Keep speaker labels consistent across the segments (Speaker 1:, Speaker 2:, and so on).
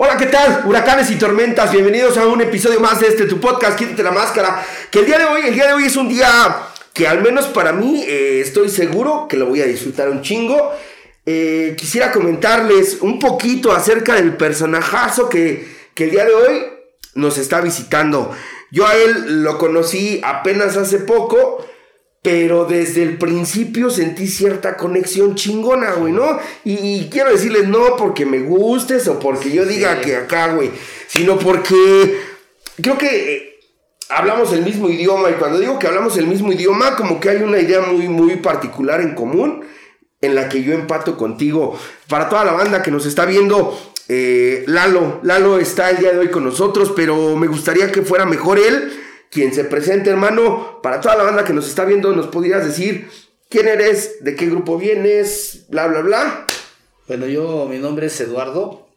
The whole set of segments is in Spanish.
Speaker 1: Hola, ¿qué tal? Huracanes y tormentas, bienvenidos a un episodio más de este tu podcast, Quítate la máscara. Que el día de hoy, el día de hoy es un día que al menos para mí eh, estoy seguro que lo voy a disfrutar un chingo. Eh, quisiera comentarles un poquito acerca del personajazo que, que el día de hoy nos está visitando. Yo a él lo conocí apenas hace poco pero desde el principio sentí cierta conexión chingona, güey, ¿no? Y, quiero decirles no porque me gustes o porque yo diga que acá, güey, sino porque creo que eh, hablamos el mismo idioma y cuando digo que hablamos el mismo idioma, como que hay una idea muy, muy particular en común en la que yo empato contigo. Para toda la banda que nos está viendo, eh, Lalo, Lalo está el día de hoy con nosotros, pero me gustaría que fuera mejor él quien se presente, hermano. Para toda la banda que nos está viendo, nos podrías decir quién eres, de qué grupo vienes, bla, bla, bla.
Speaker 2: Bueno, yo, mi nombre es Eduardo.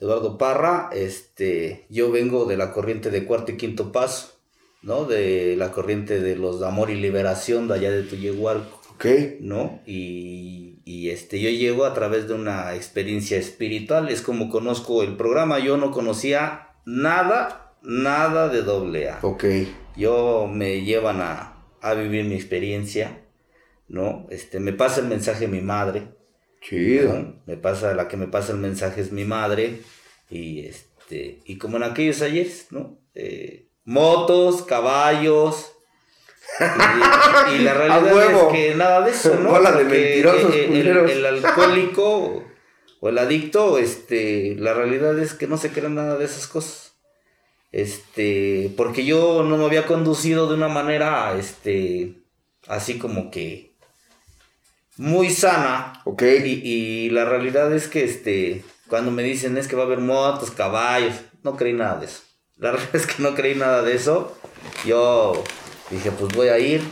Speaker 2: Eduardo Parra, este, yo vengo de la corriente de cuarto y quinto paso, ¿no? De la corriente de los de amor y liberación de allá de Tuyehualco.
Speaker 1: Ok.
Speaker 2: ¿No? Y, y este, yo llego a través de una experiencia espiritual, es como conozco el programa, yo no conocía nada nada de doble A.
Speaker 1: Ok.
Speaker 2: Yo me llevan a, vivir mi experiencia, ¿no? Este, me pasa el mensaje mi madre.
Speaker 1: Chido.
Speaker 2: Me pasa, la que me pasa el mensaje es mi madre. Y este, y como en aquellos ayeres, ¿no? Eh, motos, caballos. Y, la realidad es que nada de eso, ¿no?
Speaker 1: de mentirosos,
Speaker 2: el, el, alcohólico o el adicto, este, la realidad es que no se cree nada de esas cosas. Este, porque yo no me había conducido de una manera, este, así como que muy sana.
Speaker 1: Ok.
Speaker 2: Y, la realidad es que, este, cuando me dicen es que va a haber motos, caballos, no creí nada de eso. La verdad es que no creí nada de eso. Yo dije, pues voy a ir.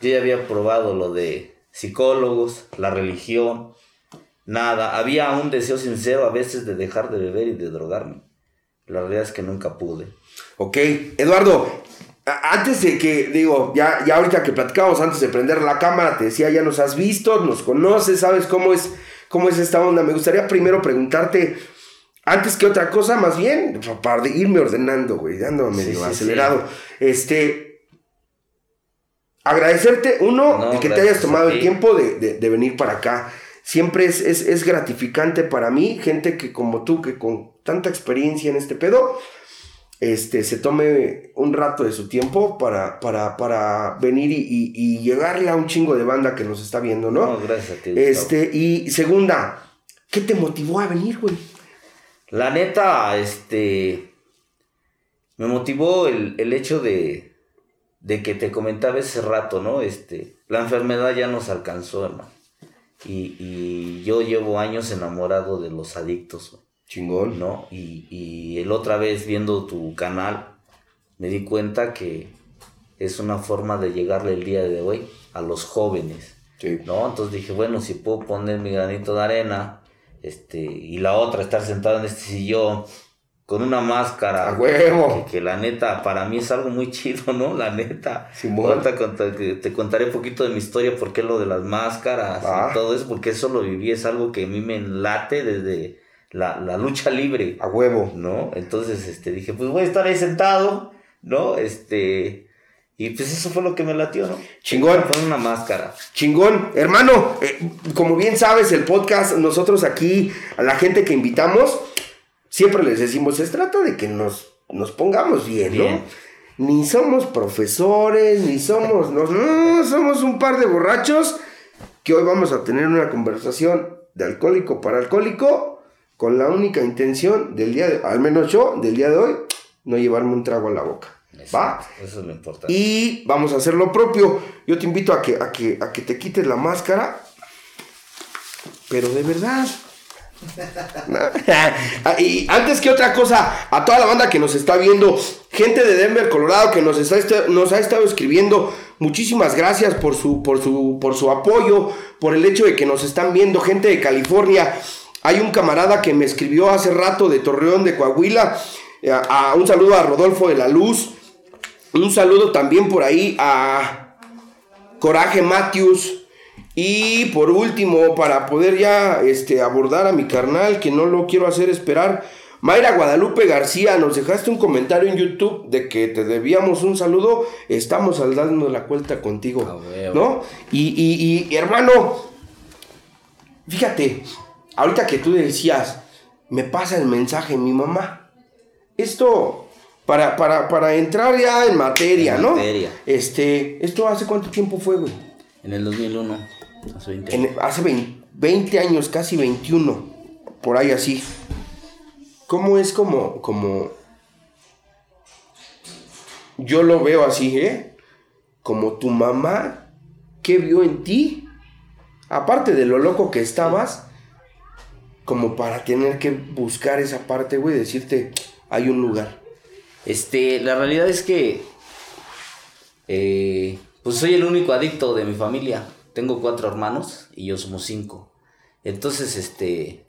Speaker 2: Yo ya había probado lo de psicólogos, la religión, nada. Había un deseo sincero a veces de dejar de beber y de drogarme. La realidad es que nunca pude.
Speaker 1: Ok, Eduardo, antes de que, digo, ya, ya ahorita que platicamos, antes de prender la cámara, te decía, ya nos has visto, nos conoces, sabes cómo es, cómo es esta onda. Me gustaría primero preguntarte, antes que otra cosa, más bien, para irme ordenando, güey, ando medio acelerado. Este, agradecerte, uno, de que te hayas tomado el tiempo de, venir para acá. Siempre es, es gratificante para mí, gente que como tú, que con tanta experiencia en este pedo, este, se tome un rato de su tiempo para, para, para venir y, llegarle a un chingo de banda que nos está viendo, ¿no?
Speaker 2: no gracias a ti.
Speaker 1: Este, y segunda, ¿qué te motivó a venir, güey?
Speaker 2: La neta, este, me motivó el, hecho de, de que te comentaba ese rato, ¿no? Este, la enfermedad ya nos alcanzó, hermano. Y, y yo llevo años enamorado de los adictos,
Speaker 1: Chingón.
Speaker 2: ¿No? Y, y el otra vez viendo tu canal, me di cuenta que es una forma de llegarle el día de hoy a los jóvenes.
Speaker 1: Sí.
Speaker 2: ¿No? Entonces dije, bueno, si puedo poner mi granito de arena, este, y la otra, estar sentado en este sillón, con una máscara.
Speaker 1: ¡A huevo!
Speaker 2: Que, la neta, para mí es algo muy chido, ¿no? La neta.
Speaker 1: Simón.
Speaker 2: te contaré un poquito de mi historia, por qué lo de las máscaras y ah. todo eso, porque eso lo viví, es algo que a mí me late desde la, la, lucha libre.
Speaker 1: A huevo.
Speaker 2: ¿No? Entonces, este, dije, pues voy a estar ahí sentado, ¿no? Este, y pues eso fue lo que me latió, ¿no?
Speaker 1: Chingón.
Speaker 2: Fue una máscara.
Speaker 1: Chingón. Hermano, eh, como bien sabes, el podcast, nosotros aquí, a la gente que invitamos, siempre les decimos, se trata de que nos, nos pongamos bien, ¿no? Ni somos profesores, ni somos, no, no, somos un par de borrachos que hoy vamos a tener una conversación de alcohólico para alcohólico con la única intención del día de, al menos yo, del día de hoy, no llevarme un trago a la boca. ¿Va?
Speaker 2: Eso es lo importante.
Speaker 1: Y vamos a hacer lo propio. Yo te invito a que, a que, a que te quites la máscara. Pero de verdad. y antes que otra cosa, a toda la banda que nos está viendo, gente de Denver, Colorado, que nos, está, nos ha estado escribiendo, muchísimas gracias por su, por, su, por su apoyo, por el hecho de que nos están viendo, gente de California, hay un camarada que me escribió hace rato de Torreón, de Coahuila. Eh, a, un saludo a Rodolfo de la Luz. Un saludo también por ahí a Coraje Matthews. Y por último, para poder ya este, abordar a mi carnal, que no lo quiero hacer esperar, Mayra Guadalupe García, nos dejaste un comentario en YouTube de que te debíamos un saludo. Estamos dando la cuenta contigo,
Speaker 2: Ah,
Speaker 1: ¿no? Y, y, y, hermano, fíjate, ahorita que tú decías, me pasa el mensaje mi mamá. Esto, para, para, para entrar ya en materia,
Speaker 2: En
Speaker 1: ¿no?
Speaker 2: materia.
Speaker 1: Este, ¿esto hace cuánto tiempo fue, güey?
Speaker 2: En el 2001, hace 20
Speaker 1: En- hace 20, 20 años, casi 21, por ahí así. ¿Cómo es como, como... Yo lo veo así, ¿eh? Como tu mamá, ¿qué vio en ti? Aparte de lo loco que estabas, como para tener que buscar esa parte, güey, decirte, hay un lugar.
Speaker 2: Este, la realidad es que, eh, pues soy el único adicto de mi familia. Tengo cuatro hermanos y yo somos cinco. Entonces, este,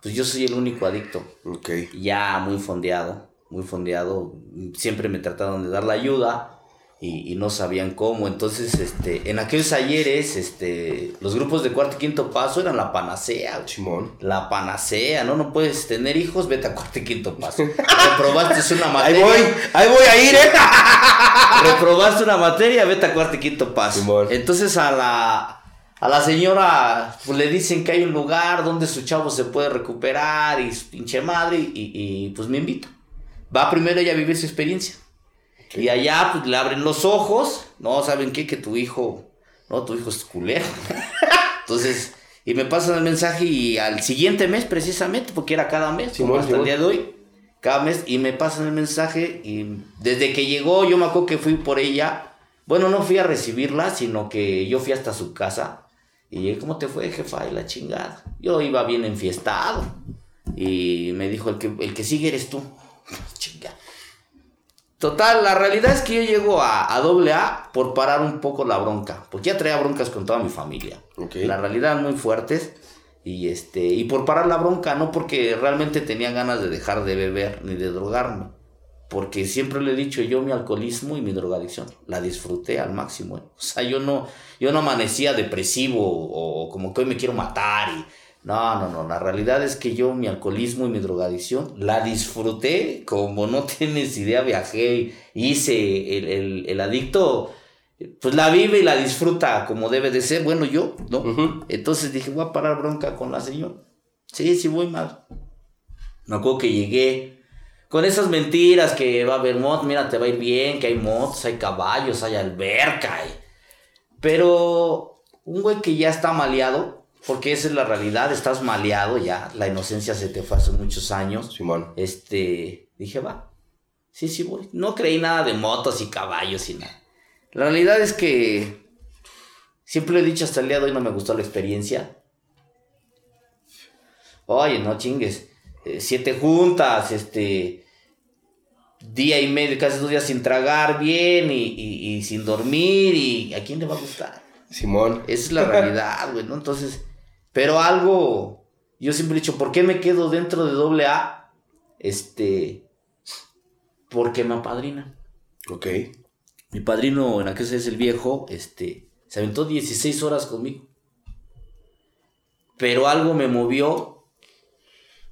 Speaker 2: pues yo soy el único adicto.
Speaker 1: Ok.
Speaker 2: Ya muy fondeado, muy fondeado. Siempre me trataron de dar la ayuda y, y no sabían cómo. Entonces, este, en aquellos ayeres, este, los grupos de cuarto y quinto paso eran la panacea.
Speaker 1: Simón.
Speaker 2: La panacea, ¿no? No puedes tener hijos, vete a cuarto y quinto paso. Reprobaste una
Speaker 1: Ahí
Speaker 2: materia.
Speaker 1: voy, ahí voy a ir, ¿eh?
Speaker 2: Reprobaste una materia, vete a cuarto y quinto paso. Entonces a la, a la señora pues, le dicen que hay un lugar donde su chavo se puede recuperar y su pinche madre y, y, pues me invita. Va primero ella a vivir su experiencia. Y allá pues le abren los ojos. No, ¿saben qué? Que tu hijo, no, tu hijo es culero. Entonces, y me pasan el mensaje y al siguiente mes precisamente, porque era cada mes, como hasta el día de hoy, cada mes, y me pasan el mensaje y desde que llegó yo me acuerdo que fui por ella. Bueno, no fui a recibirla, sino que yo fui hasta su casa. Y ¿cómo te fue, jefa? Y la chingada. Yo iba bien enfiestado. Y me dijo, el que, el que sigue eres tú. Chingada. Total, la realidad es que yo llego a, a doble A por parar un poco la bronca. Porque ya traía broncas con toda mi familia. La realidad muy fuertes. Y este, y por parar la bronca, no porque realmente tenía ganas de dejar de beber ni de drogarme. Porque siempre le he dicho, yo mi alcoholismo y mi drogadicción la disfruté al máximo. ¿eh? O sea, yo no, yo no amanecía depresivo o, como que hoy me quiero matar. Y, no, no, no. La realidad es que yo mi alcoholismo y mi drogadicción la disfruté como no tienes idea. Viajé, hice el, el, el adicto, pues la vive y la disfruta como debe de ser. Bueno, yo, ¿no? Entonces dije, voy a parar bronca con la señora. Sí, sí, voy mal. Me acuerdo que llegué con esas mentiras que va a haber motos, mira, te va a ir bien, que hay motos, hay caballos, hay alberca. hay- Pero un güey que ya está maleado, porque esa es la realidad, estás maleado ya, la inocencia se te fue hace muchos años.
Speaker 1: Simón.
Speaker 2: Este, dije, va, sí, sí voy. No creí nada de motos y caballos y nada. La realidad es que siempre lo he dicho hasta el día de hoy, no me gustó la experiencia. Oye, no chingues. eh, siete juntas, este, día y medio, casi dos días sin tragar bien y, y- y sin dormir y a quién le va a gustar.
Speaker 1: Simón.
Speaker 2: Esa es la realidad, güey, ¿no? Entonces, pero algo, yo siempre he dicho, ¿por qué me quedo dentro de doble A? Este, porque me apadrinan.
Speaker 1: Ok.
Speaker 2: Mi padrino, en aquel es el viejo, este, se aventó 16 horas conmigo. Pero algo me movió,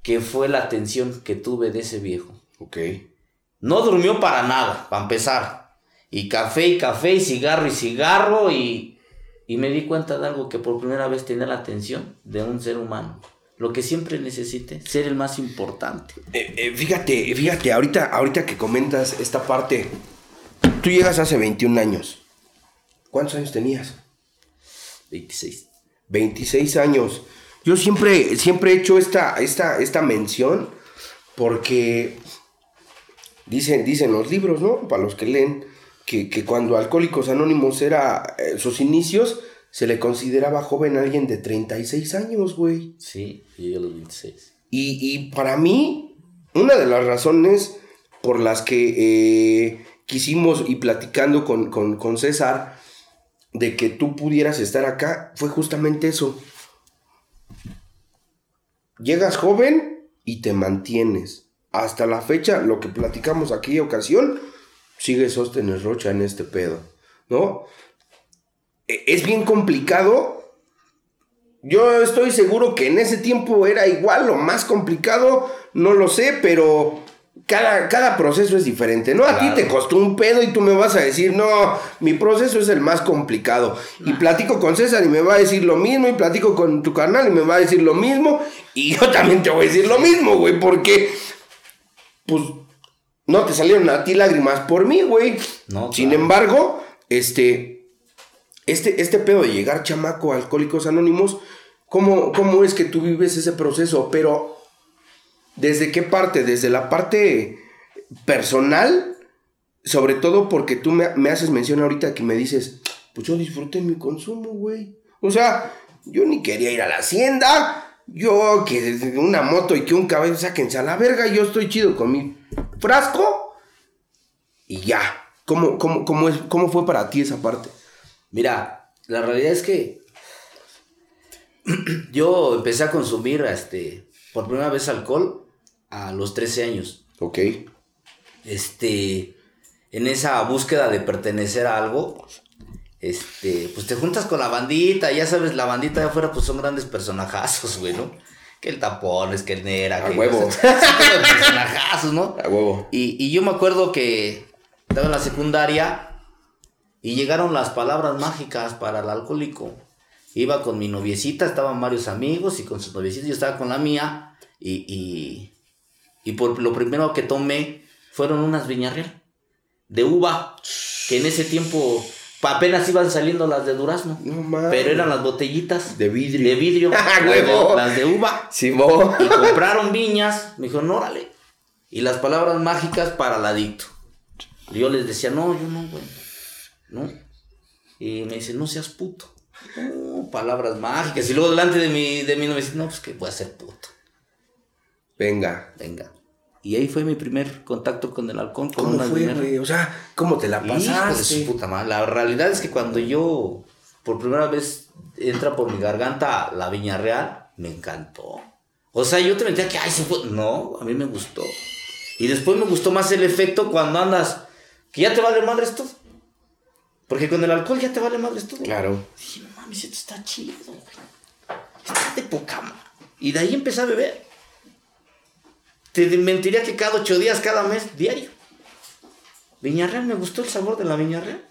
Speaker 2: que fue la atención que tuve de ese viejo.
Speaker 1: Ok.
Speaker 2: No durmió para nada, para empezar. Y café y café, y cigarro y cigarro, y, y me di cuenta de algo que por primera vez tenía la atención de un ser humano. Lo que siempre necesite, ser el más importante.
Speaker 1: Eh, eh, fíjate, fíjate, ahorita, ahorita que comentas esta parte, tú llegas hace 21 años. ¿Cuántos años tenías?
Speaker 2: 26.
Speaker 1: 26 años. Yo siempre, siempre he hecho esta, esta, esta mención porque dicen, dicen los libros, ¿no? Para los que leen, que, que cuando Alcohólicos Anónimos era eh, sus inicios, se le consideraba joven a alguien de 36 años, güey.
Speaker 2: Sí, llegué a los 26.
Speaker 1: Y, y para mí, una de las razones por las que eh, quisimos y platicando con, con, con César de que tú pudieras estar acá fue justamente eso. Llegas joven y te mantienes. Hasta la fecha, lo que platicamos aquí ocasión, sigue Sóstenes Rocha en este pedo, ¿no? E- Es bien complicado Yo estoy seguro que en ese tiempo era igual o más complicado, no lo sé, pero cada, cada proceso es diferente, ¿no? A ti te costó un pedo y tú me vas a decir, no, mi proceso es el más complicado. Y platico con César y me va a decir lo mismo, y platico con tu canal y me va a decir lo mismo, y yo también te voy a decir lo mismo, güey, porque, pues, no te salieron a ti lágrimas por mí, güey.
Speaker 2: No,
Speaker 1: Sin
Speaker 2: claro.
Speaker 1: embargo, este, este, este pedo de llegar chamaco a Alcohólicos Anónimos, ¿cómo, ¿cómo es que tú vives ese proceso? Pero, ¿desde qué parte? ¿Desde la parte personal? Sobre todo porque tú me, me haces mención ahorita que me dices, pues yo disfruté mi consumo, güey. O sea, yo ni quería ir a la hacienda. Yo que una moto y que un cabello sáquense a la verga, yo estoy chido con mi frasco y ya. ¿Cómo, cómo, cómo, es, ¿Cómo fue para ti esa parte?
Speaker 2: Mira, la realidad es que yo empecé a consumir este, por primera vez alcohol a los 13 años.
Speaker 1: Ok.
Speaker 2: Este, en esa búsqueda de pertenecer a algo, este, pues te juntas con la bandita, ya sabes, la bandita de afuera pues son grandes personajazos, güey, ¿no? Que el tapones, que el nera,
Speaker 1: A
Speaker 2: que
Speaker 1: huevo.
Speaker 2: personajazos, ¿no?
Speaker 1: A huevo.
Speaker 2: Y, y yo me acuerdo que estaba en la secundaria y llegaron las palabras mágicas para el alcohólico. Iba con mi noviecita, estaban varios amigos y con sus noviecitas, yo estaba con la mía y, y, y por lo primero que tomé fueron unas viñarreal de uva, que en ese tiempo apenas iban saliendo las de durazno,
Speaker 1: No mames.
Speaker 2: pero eran las botellitas
Speaker 1: De vidrio.
Speaker 2: de vidrio,
Speaker 1: ¡Ah,
Speaker 2: las de-
Speaker 1: huevo!
Speaker 2: las de uva
Speaker 1: Sí, bo.
Speaker 2: y compraron viñas. Me dijeron, órale. Y las palabras mágicas para el adicto. Y yo les decía, no, yo no, güey. No. Y me dice, no seas puto. No, palabras mágicas. Y luego delante de mi, de mi novia dice, no, pues que voy a ser puto.
Speaker 1: Venga.
Speaker 2: Venga. Y ahí fue mi primer contacto con el alcohol. Con
Speaker 1: ¿Cómo
Speaker 2: una
Speaker 1: fue, güey? O sea, ¿cómo te la
Speaker 2: Hijo de su
Speaker 1: pasaste?
Speaker 2: puta madre. La realidad es que cuando yo por primera vez entra por mi garganta la viña real, me encantó. O sea, yo te mentía que, ay, se fue. No, a mí me gustó. Y después me gustó más el efecto cuando andas, que ya te vale madre esto. Porque con el alcohol ya te vale madre esto.
Speaker 1: Claro.
Speaker 2: Dije, no mames, esto está chido, güey. Está de poca madre. Y de ahí empecé a beber. Te mentiría que cada ocho días, cada mes, diario. Viñarreal, me gustó el sabor de la Viñarreal.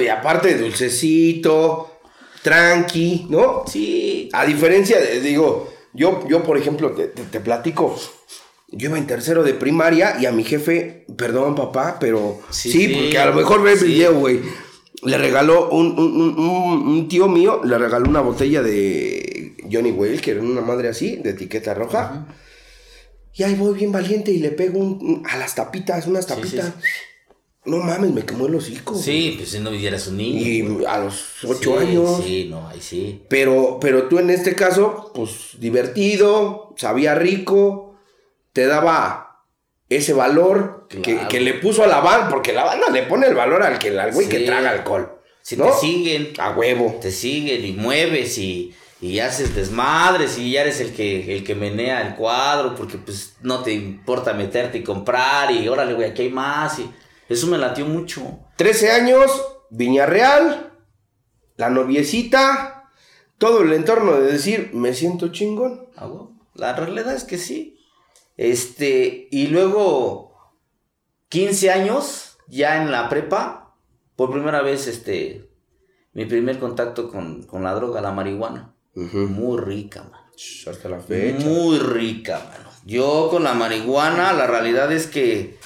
Speaker 1: Y aparte, dulcecito, tranqui, ¿no?
Speaker 2: Sí.
Speaker 1: A diferencia de, digo, yo, yo por ejemplo, te, te- te platico, yo iba en tercero de primaria y a mi jefe, perdón papá, pero sí,
Speaker 2: Sí, sí,
Speaker 1: porque a lo mejor ve el
Speaker 2: sí.
Speaker 1: video, güey. Le regaló un, un- un- tío mío, le regaló una botella de Johnny Walker, una madre así, de etiqueta roja. Y ahí voy bien valiente y le pego un- a las tapitas, unas
Speaker 2: Sí, sí,
Speaker 1: tapitas. No mames, me quemó el hocico.
Speaker 2: Sí, pues si no vivieras un niño.
Speaker 1: Y a los ocho años.
Speaker 2: Sí, no, ahí sí.
Speaker 1: Pero, pero tú en este caso, pues divertido, sabía rico, te daba ese valor que,
Speaker 2: Claro.
Speaker 1: que le puso a la banda, porque la banda le pone el valor al que al güey que traga alcohol.
Speaker 2: Si
Speaker 1: ¿no?
Speaker 2: te siguen,
Speaker 1: A huevo.
Speaker 2: te siguen y mueves y, y haces desmadres y ya eres el que, el que menea el cuadro porque pues no te importa meterte y comprar y órale, güey, aquí hay más y eso me latió mucho.
Speaker 1: 13 años, Viña Real, la noviecita, todo el entorno de decir, me siento chingón.
Speaker 2: Ah, La realidad es que sí. Este, y luego 15 años ya en la prepa, por primera vez, este, mi primer contacto con, con la droga, la marihuana. Muy rica, man.
Speaker 1: Ch, Hasta la fecha.
Speaker 2: Muy rica, mano. Yo con la marihuana, la realidad es que.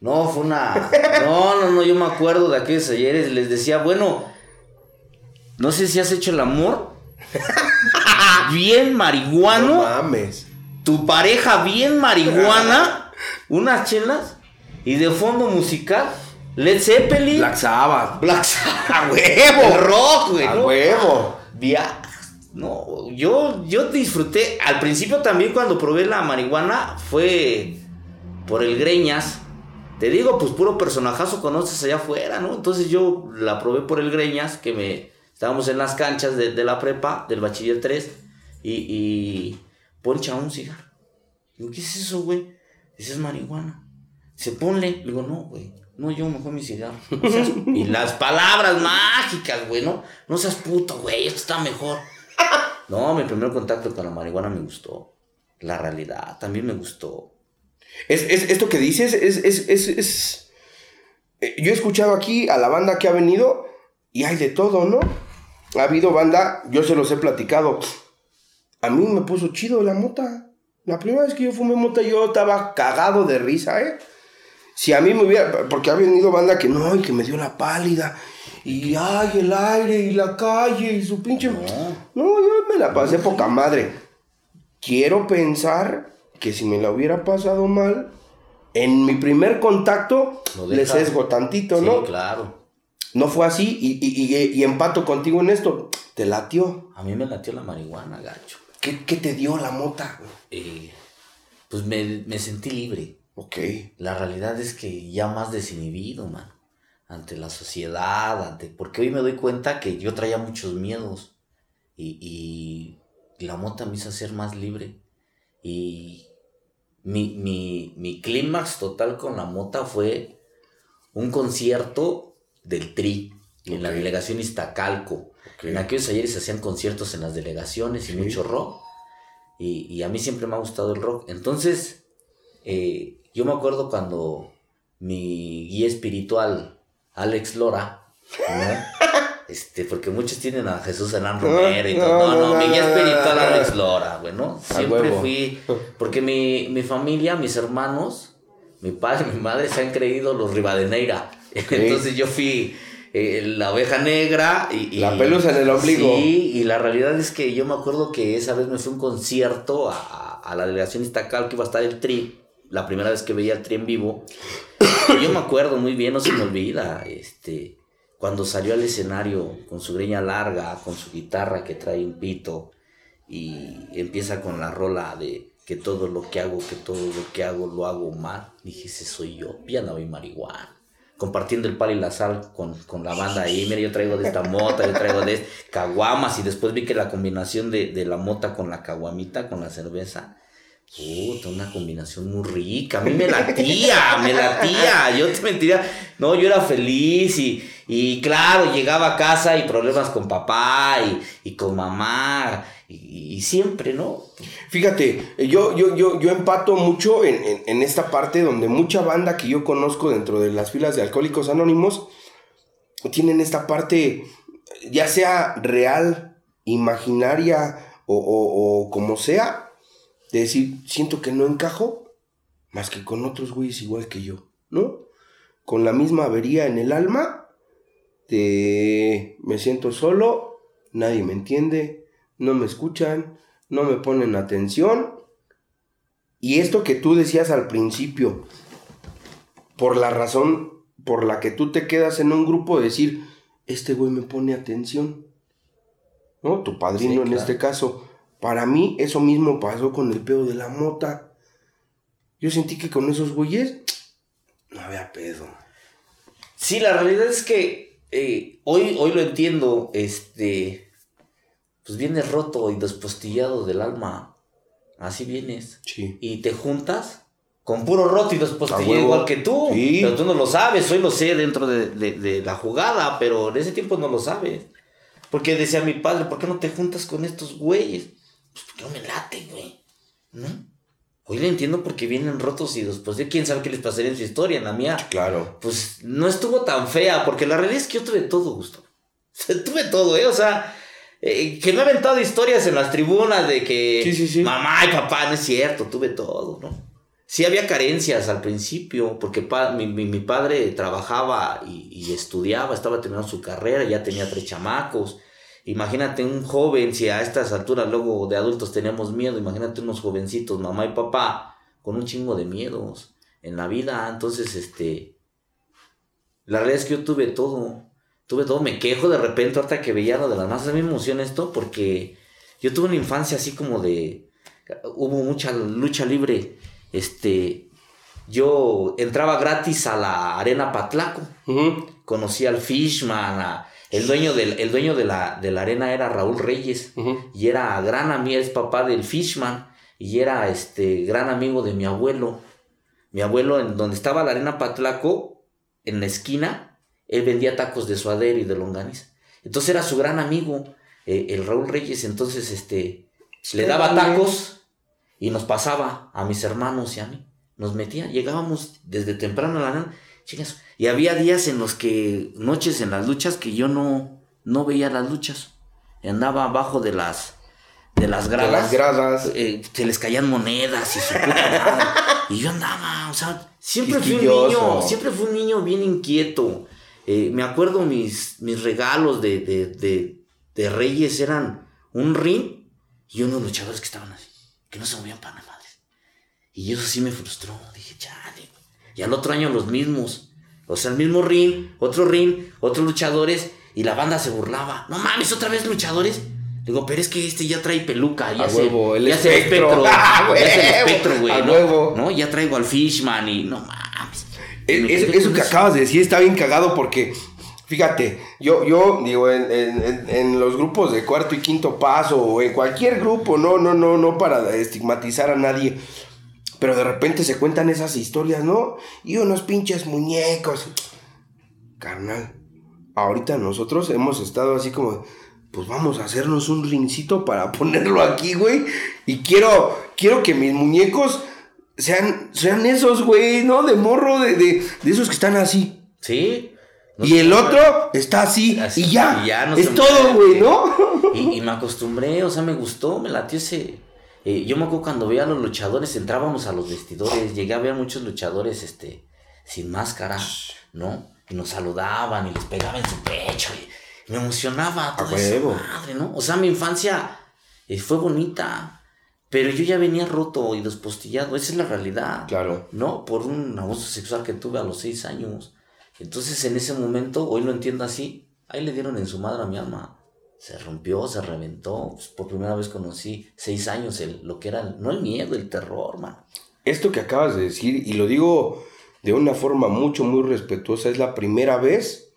Speaker 2: No, fue una. No, no, no, yo me acuerdo de aquellos ayeres. Les decía, bueno, no sé si has hecho el amor. Bien
Speaker 1: No
Speaker 2: marihuano.
Speaker 1: mames.
Speaker 2: Tu pareja bien marihuana. Unas chelas. Y de fondo musical. Led Zeppelin.
Speaker 1: Black Sabbath.
Speaker 2: Black Sabbath.
Speaker 1: ¡A huevo!
Speaker 2: El rock, güey.
Speaker 1: ¡A
Speaker 2: ¿no?
Speaker 1: huevo!
Speaker 2: Viajes. No, yo, yo disfruté. Al principio también cuando probé la marihuana fue por el Greñas. Te digo, pues puro personajazo conoces allá afuera, ¿no? Entonces yo la probé por el Greñas, que me... Estábamos en las canchas de, la prepa, del bachiller 3, y, y poncha un cigarro. Digo, ¿qué es eso, güey? Dice, es marihuana. Dice, ponle. Le digo, no, güey. No, yo mejor mi cigarro. Y las palabras mágicas, güey, ¿no? No seas puto, güey, esto está mejor. No, mi primer contacto con la marihuana me gustó. La realidad también me gustó.
Speaker 1: Es, es- esto que dices es, es, es, es- eh, Yo he escuchado aquí a la banda que ha venido y hay de todo, ¿no? Ha habido banda, yo se los he platicado. A mí me puso chido la mota. La primera vez que yo fumé mota yo estaba cagado de risa, ¿eh? Si a mí me hubiera... Porque ha venido banda que no, y que me dio la pálida. Y ay, el aire y la calle y su pinche...
Speaker 2: No.
Speaker 1: No, yo me la pasé poca madre. Quiero pensar que si me la hubiera pasado mal, en mi primer contacto
Speaker 2: dejas.
Speaker 1: sesgo tantito,
Speaker 2: Sí,
Speaker 1: ¿no?
Speaker 2: claro.
Speaker 1: No fue así y, y- y- y empato contigo en esto. Te latió.
Speaker 2: A mí me latió la marihuana, gacho.
Speaker 1: ¿Qué, qué te dio la mota?
Speaker 2: Eh, pues me, me sentí libre.
Speaker 1: Ok.
Speaker 2: La realidad es que ya más desinhibido, man. Ante la sociedad, ante... Porque hoy me doy cuenta que yo traía muchos miedos. Y, y la mota me hizo ser más libre. Y mi, mi, mi clímax total con la mota fue un concierto del TRI en la delegación Iztacalco.
Speaker 1: Ok.
Speaker 2: En aquellos ayeres se hacían conciertos en las delegaciones y
Speaker 1: Sí.
Speaker 2: mucho rock. Y, y a mí siempre me ha gustado el rock. Entonces, eh, yo me acuerdo cuando mi guía espiritual, Alex Lora, ¿no? Este, porque muchos tienen a Jesús Hernán Romero y
Speaker 1: No,
Speaker 2: todo. No,
Speaker 1: no,
Speaker 2: no,
Speaker 1: no,
Speaker 2: mi guía
Speaker 1: no,
Speaker 2: espiritual
Speaker 1: no.
Speaker 2: Alex Lora, bueno.
Speaker 1: A
Speaker 2: Siempre fui. Porque mi, mi familia, mis hermanos, mi padre mi madre se han creído los Rivadeneira. Entonces yo fui eh, la oveja negra y, y-
Speaker 1: La pelusa en el ombligo.
Speaker 2: Sí, y la realidad es que yo me acuerdo que esa vez me fui a un concierto a, a- a la delegación Iztacal que iba a estar el Tri, la primera vez que veía el Tri en vivo. Y yo me acuerdo muy bien, no se me olvida, este, cuando salió al escenario con su greña larga, con su guitarra que trae un pito y empieza con la rola de que todo lo que hago, que todo lo que hago lo hago mal. Dije, ese soy yo, ya no vi marihuana. Compartiendo el palo y la sal con, con la banda ahí. Mira, yo traigo de esta mota, yo traigo de caguamas. Y después vi que la combinación de, de la mota con la caguamita, con la cerveza. Puta, una combinación muy rica. A mí me latía, me latía. Yo te mentiría. No, yo era feliz y, y claro, llegaba a casa y problemas con papá y, y con mamá. Y, siempre, ¿no?
Speaker 1: Fíjate, yo, yo, yo, yo empato mucho en, en- esta parte donde mucha banda que yo conozco dentro de las filas de Alcohólicos Anónimos tienen esta parte, ya sea real, imaginaria o- o como sea, de decir, siento que no encajo más que con otros güeyes igual que yo, ¿no? Con la misma avería en el alma, de me siento solo, nadie me entiende, no me escuchan, no me ponen atención. Y esto que tú decías al principio, por la razón por la que tú te quedas en un grupo, decir, este güey me pone atención. ¿No? Tu padrino
Speaker 2: Sí,
Speaker 1: en este caso. Para mí eso mismo pasó con el pedo de la mota. Yo sentí que con esos güeyes no había pedo.
Speaker 2: Sí, la realidad es que eh, hoy, hoy lo entiendo, este, pues vienes roto y despostillado del alma, así vienes,
Speaker 1: Sí.
Speaker 2: y te juntas con puro roto y despostillado igual que tú,
Speaker 1: Sí.
Speaker 2: pero tú no lo sabes, hoy lo sé dentro de, de- de la jugada, pero en ese tiempo no lo sabes, porque decía mi padre, ¿por qué no te juntas con estos güeyes? Pues no me late, güey, ¿no? Hoy lo entiendo porque vienen rotos y después de quién sabe qué les pasaría en su historia, en la mía
Speaker 1: Claro.
Speaker 2: pues no estuvo tan fea, porque la realidad es que yo tuve todo, Gustavo. tuve todo, ¿eh? O sea, eh, que me he aventado historias en las tribunas de que
Speaker 1: Sí, sí, sí.
Speaker 2: mamá y papá, no es cierto, tuve todo, ¿no? Sí había carencias al principio, porque pa- mi, mi- mi padre trabajaba y, y estudiaba, estaba terminando su carrera, ya tenía tres chamacos. Imagínate un joven, si a estas alturas luego de adultos tenemos miedo, imagínate unos jovencitos, mamá y papá, con un chingo de miedos en la vida. Entonces, este, la realidad es que yo tuve todo. Tuve todo. Me quejo de repente ahorita que veía lo de las masas. A mí me emociona esto porque yo tuve una infancia así como de... Hubo mucha lucha libre. Este... Yo entraba gratis a la arena Patlaco. Conocí al Fishman. a- el dueño, del, el dueño de, la, de la arena era Raúl Reyes. Y era gran amigo, es papá del Fishman. Y era este gran amigo de mi abuelo. Mi abuelo, en donde estaba la arena Patlaco, en la esquina, él vendía tacos de suadero y de longaniza. Entonces era su gran amigo, eh, el Raúl Reyes. Entonces, este, le daba tacos y nos pasaba a mis hermanos y a mí. Nos metía, llegábamos desde temprano a la noche. Y había días en los que, noches en las luchas, que yo no, no veía las luchas. Andaba abajo de las, de las gradas.
Speaker 1: De las gradas.
Speaker 2: Eh, se les caían monedas y su puta madre. Y yo andaba, o sea, siempre fui un niño, siempre fui un niño bien inquieto. Eh, me acuerdo mis, mis regalos de, de, de, de, Reyes eran un ring y unos luchadores que estaban así, que no se movían para nada. Y eso sí me frustró. Dije, chale. Y al otro año los mismos. O sea, el mismo ring, otro ring, otros luchadores. Y la banda se burlaba. No mames, otra vez luchadores. Digo, pero es que este ya trae peluca, ya, se,
Speaker 1: huevo, el
Speaker 2: ya
Speaker 1: espectro.
Speaker 2: ya es el espectro, güey.
Speaker 1: A
Speaker 2: ¿no?
Speaker 1: huevo.
Speaker 2: ¿no? Ya traigo al Fishman y no mames.
Speaker 1: Es- eso, eso que acabas de decir está bien cagado porque, fíjate, yo, yo digo, en- en- en los grupos de cuarto y quinto paso, o en cualquier grupo, no, no, no, no para estigmatizar a nadie, pero de repente se cuentan esas historias, ¿no? Y unos pinches muñecos. Carnal, ahorita nosotros hemos estado así como, pues vamos a hacernos un rincito para ponerlo aquí, güey. Y quiero, quiero que mis muñecos sean, sean esos, güey, ¿no? De morro, de, de, de esos que están así.
Speaker 2: Sí. No
Speaker 1: y el otro está así,
Speaker 2: Así,
Speaker 1: y ya.
Speaker 2: y ya no
Speaker 1: es todo, güey, ¿no?
Speaker 2: Y, y me acostumbré, o sea, me gustó, me latió ese. Eh, yo me acuerdo cuando veía a los luchadores, entrábamos a los vestidores, llegué a ver muchos luchadores, este, sin máscara, ¿no? Y nos saludaban y les pegaba en su pecho y me emocionaba esa
Speaker 1: huevo.
Speaker 2: madre, ¿no? O sea, mi infancia eh, fue bonita, pero yo ya venía roto y despostillado, esa es la realidad.
Speaker 1: Claro.
Speaker 2: ¿no? Por un abuso sexual que tuve a los seis años. Entonces en ese momento, hoy lo entiendo así, ahí le dieron en su madre a mi alma. Se rompió, se reventó. Pues, por primera vez conocí seis años el, lo que era, no el miedo, el terror, man.
Speaker 1: Esto que acabas de decir, y lo digo de una forma mucho, muy respetuosa, es la primera vez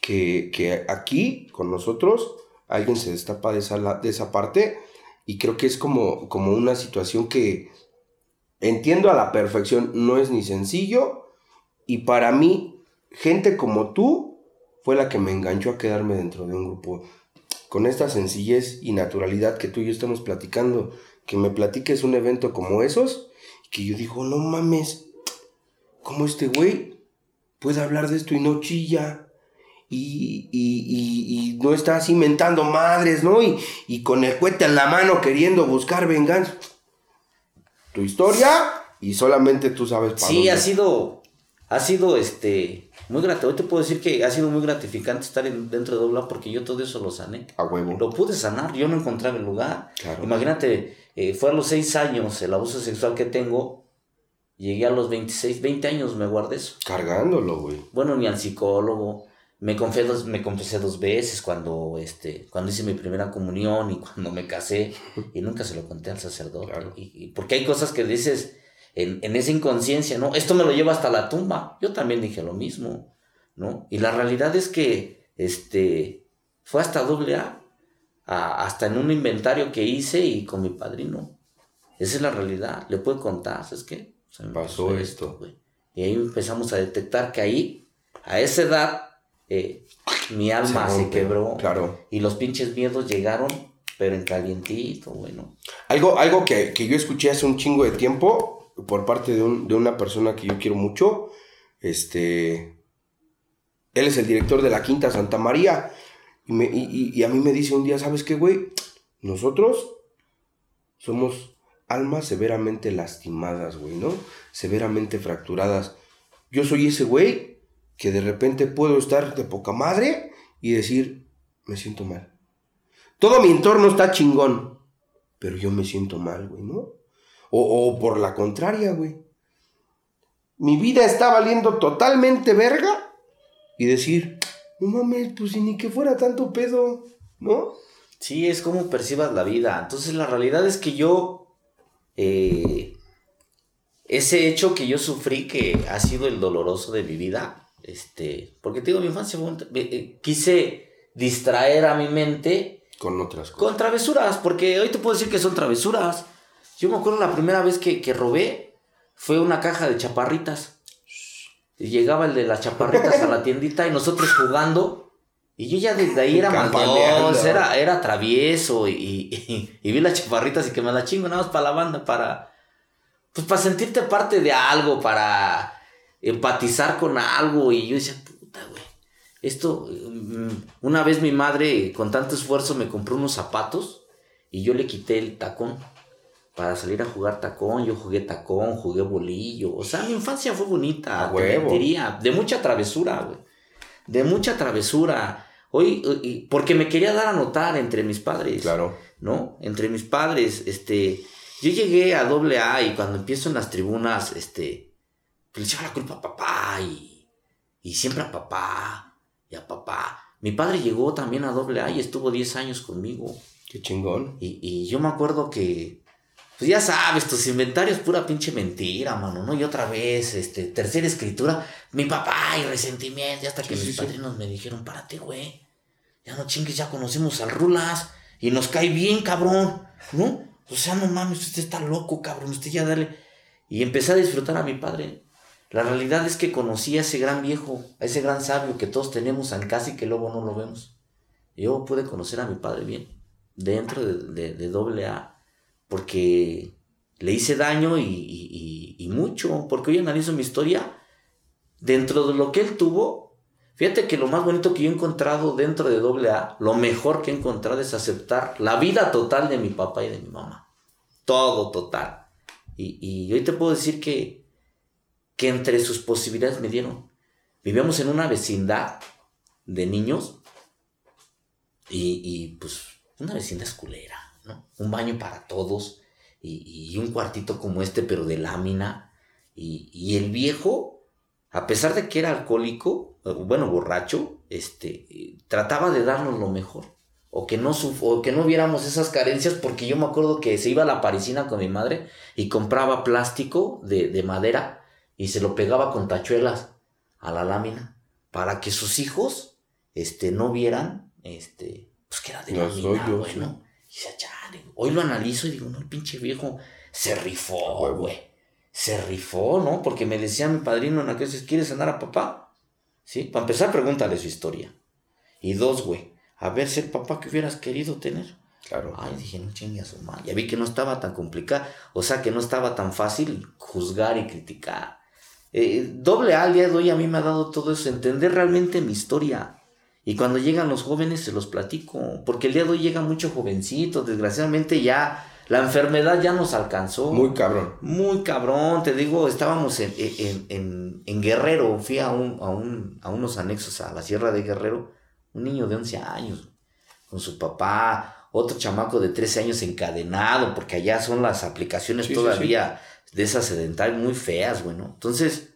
Speaker 1: que, que aquí, con nosotros, alguien se destapa de esa, de esa parte, y creo que es como, como una situación que entiendo a la perfección, no es ni sencillo, y para mí, gente como tú fue la que me enganchó a quedarme dentro de un grupo. Con esta sencillez y naturalidad que tú y yo estamos platicando, que me platiques un evento como esos, que yo digo, no mames, ¿cómo este güey puede hablar de esto y no chilla? Y, y- y- y no está así mentando madres, ¿no? Y, y con el cohete en la mano queriendo buscar venganza. Tu historia y solamente tú sabes para
Speaker 2: Sí,
Speaker 1: dónde.
Speaker 2: ha sido, ha sido este, muy gratificante. Hoy te puedo decir que ha sido muy gratificante estar en- dentro de Dobla porque yo todo eso lo sané.
Speaker 1: A huevo.
Speaker 2: Lo pude sanar, yo no encontraba el lugar.
Speaker 1: Claro.
Speaker 2: Imagínate, eh, fue a los 6 años el abuso sexual que tengo. Llegué a los 26, 20 años me guardé eso.
Speaker 1: Cargándolo, güey.
Speaker 2: Bueno, ni al psicólogo. Me confesé dos, me confesé dos veces cuando, este, cuando hice mi primera comunión y cuando me casé. Y nunca se lo conté al sacerdote.
Speaker 1: Claro.
Speaker 2: Y, y porque hay cosas que dices en, en esa inconsciencia, ¿no? Esto me lo lleva hasta la tumba. Yo también dije lo mismo, ¿no? Y la realidad es que, este, fue hasta doble A. a- hasta en un inventario que hice y con mi padrino. Esa es la realidad. Le puedo contar, ¿sabes qué? Se me
Speaker 1: Pasó esto.
Speaker 2: güey. Y ahí empezamos a detectar que ahí, a esa edad, eh, mi alma
Speaker 1: Se
Speaker 2: quebró.
Speaker 1: claro.
Speaker 2: Y los pinches miedos llegaron, pero en calientito, bueno.
Speaker 1: Algo, algo que, que yo escuché hace un chingo de tiempo por parte de, un- de una persona que yo quiero mucho. Este. Él es el director de la Quinta Santa María. Y, y a mí me dice un día, ¿sabes qué, güey? Nosotros somos almas severamente lastimadas, güey, ¿no? Severamente fracturadas. Yo soy ese güey que de repente puedo estar de poca madre y decir, me siento mal. Todo mi entorno está chingón, pero yo me siento mal, güey, ¿no? O, o por la contraria, güey. Mi vida está valiendo totalmente verga y decir, no mames, pues ni que fuera tanto pedo, ¿no?
Speaker 2: Sí, es como percibas la vida. Entonces la realidad es que yo, eh, ese hecho que yo sufrí, que ha sido el doloroso de mi vida, este, porque te digo, mi infancia fue un- eh, eh, quise distraer a mi mente
Speaker 1: Con otras cosas.
Speaker 2: con travesuras, porque hoy te puedo decir que son travesuras. Yo me acuerdo la primera vez que, que robé fue una caja de chaparritas. llegaba el de las chaparritas a la tiendita y nosotros jugando. Y yo ya desde ahí era maldoso, era, era travieso y, y, y vi las chaparritas y que me la chingo nada más para la banda, para, pues para sentirte parte de algo, para empatizar con algo. Y yo decía, puta, güey, esto, mm, una vez mi madre con tanto esfuerzo me compró unos zapatos y yo le quité el tacón para salir a jugar tacón. Yo jugué tacón, jugué bolillo. O sea, mi infancia fue bonita,
Speaker 1: A
Speaker 2: te
Speaker 1: huevo.
Speaker 2: mentiría, de mucha travesura, güey. De mucha travesura. Hoy, porque me quería dar a notar entre mis padres.
Speaker 1: Claro.
Speaker 2: ¿no? Entre mis padres, este, yo llegué a doble A y cuando empiezo en las tribunas, este, pues le echaba la culpa a papá y, y siempre a papá y a papá. Mi padre llegó también a doble A y estuvo 10 años conmigo.
Speaker 1: Qué chingón.
Speaker 2: Y, y yo me acuerdo que, pues ya sabes, tus inventarios pura pinche mentira, mano, ¿no? Y otra vez, este, tercera escritura, mi papá y resentimiento, y hasta que
Speaker 1: Sí,
Speaker 2: mis
Speaker 1: sí, sí.
Speaker 2: padrinos me dijeron, párate, güey, ya no chingues, ya conocimos al Rulas, y nos cae bien, cabrón, ¿no? O sea, no mames, usted está loco, cabrón, usted ya dale. Y empecé a disfrutar a mi padre. La realidad es que conocí a ese gran viejo, a ese gran sabio que todos tenemos en casa y que luego no lo vemos. Yo pude conocer a mi padre bien, dentro de, de, de doble A, porque le hice daño y, mucho, porque hoy analizo mi historia, dentro de lo que él tuvo, fíjate que lo más bonito que yo he encontrado dentro de doble A, lo mejor que he encontrado es aceptar la vida total de mi papá y de mi mamá. Todo total. Y, y hoy te puedo decir que, que entre sus posibilidades me dieron. Vivíamos en una vecindad de niños y, y, pues una vecindad esculera, ¿no? Un baño para todos y, y un cuartito como este, pero de lámina. Y, y el viejo, a pesar de que era alcohólico, eh, bueno, borracho, este, trataba de darnos lo mejor. O que, no o que no viéramos esas carencias, porque yo me acuerdo que se iba a la parisina con mi madre y compraba plástico de, de madera y se lo pegaba con tachuelas a la lámina para que sus hijos este, no vieran este, pues que era de lámina. Y chale, hoy lo analizo y digo, no, el pinche viejo se rifó, güey. Se rifó, ¿no? Porque me decía mi padrino en aquellos, ¿quieres andar a papá? Sí, para empezar, pregúntale su historia. Y dos, güey, a ver si el papá que hubieras querido tener.
Speaker 1: Claro.
Speaker 2: Ay, dije, no chingue a su madre. Ya vi que no estaba tan complicado. O sea, que no estaba tan fácil juzgar y criticar. Eh, doble A al día de hoy a mí me ha dado todo eso, entender realmente mi historia. Y cuando llegan los jóvenes se los platico. Porque el día de hoy llega mucho jovencito. Desgraciadamente ya la enfermedad ya nos alcanzó.
Speaker 1: Muy cabrón.
Speaker 2: Muy cabrón, te digo, estábamos en, en, en- en Guerrero, fui a, un, a, un- a unos anexos a la Sierra de Guerrero, un niño de 11 años, con su papá, otro chamaco de 13 años encadenado, porque allá son las aplicaciones
Speaker 1: Sí, sí,
Speaker 2: todavía de esas sedentarias muy feas, bueno. Entonces,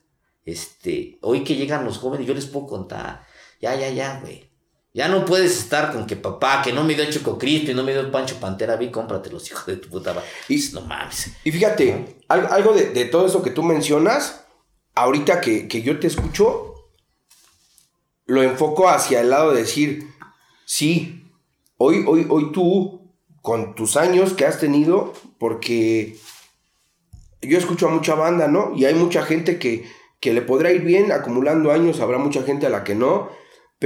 Speaker 2: este, hoy que llegan los jóvenes, yo les puedo contar, ya, ya, ya, güey. Ya no puedes estar con que papá, que no me dio Choco Crispy, no me dio Pancho Pantera, vi, cómprate los hijos de tu puta madre.
Speaker 1: Y-
Speaker 2: no mames.
Speaker 1: Y fíjate, al- algo de, de todo eso que tú mencionas, ahorita que, que yo te escucho, lo enfoco hacia el lado de decir, sí, hoy, hoy, hoy tú, con tus años que has tenido, porque yo escucho a mucha banda, ¿no? Y hay mucha gente que, que le podrá ir bien acumulando años, habrá mucha gente a la que no,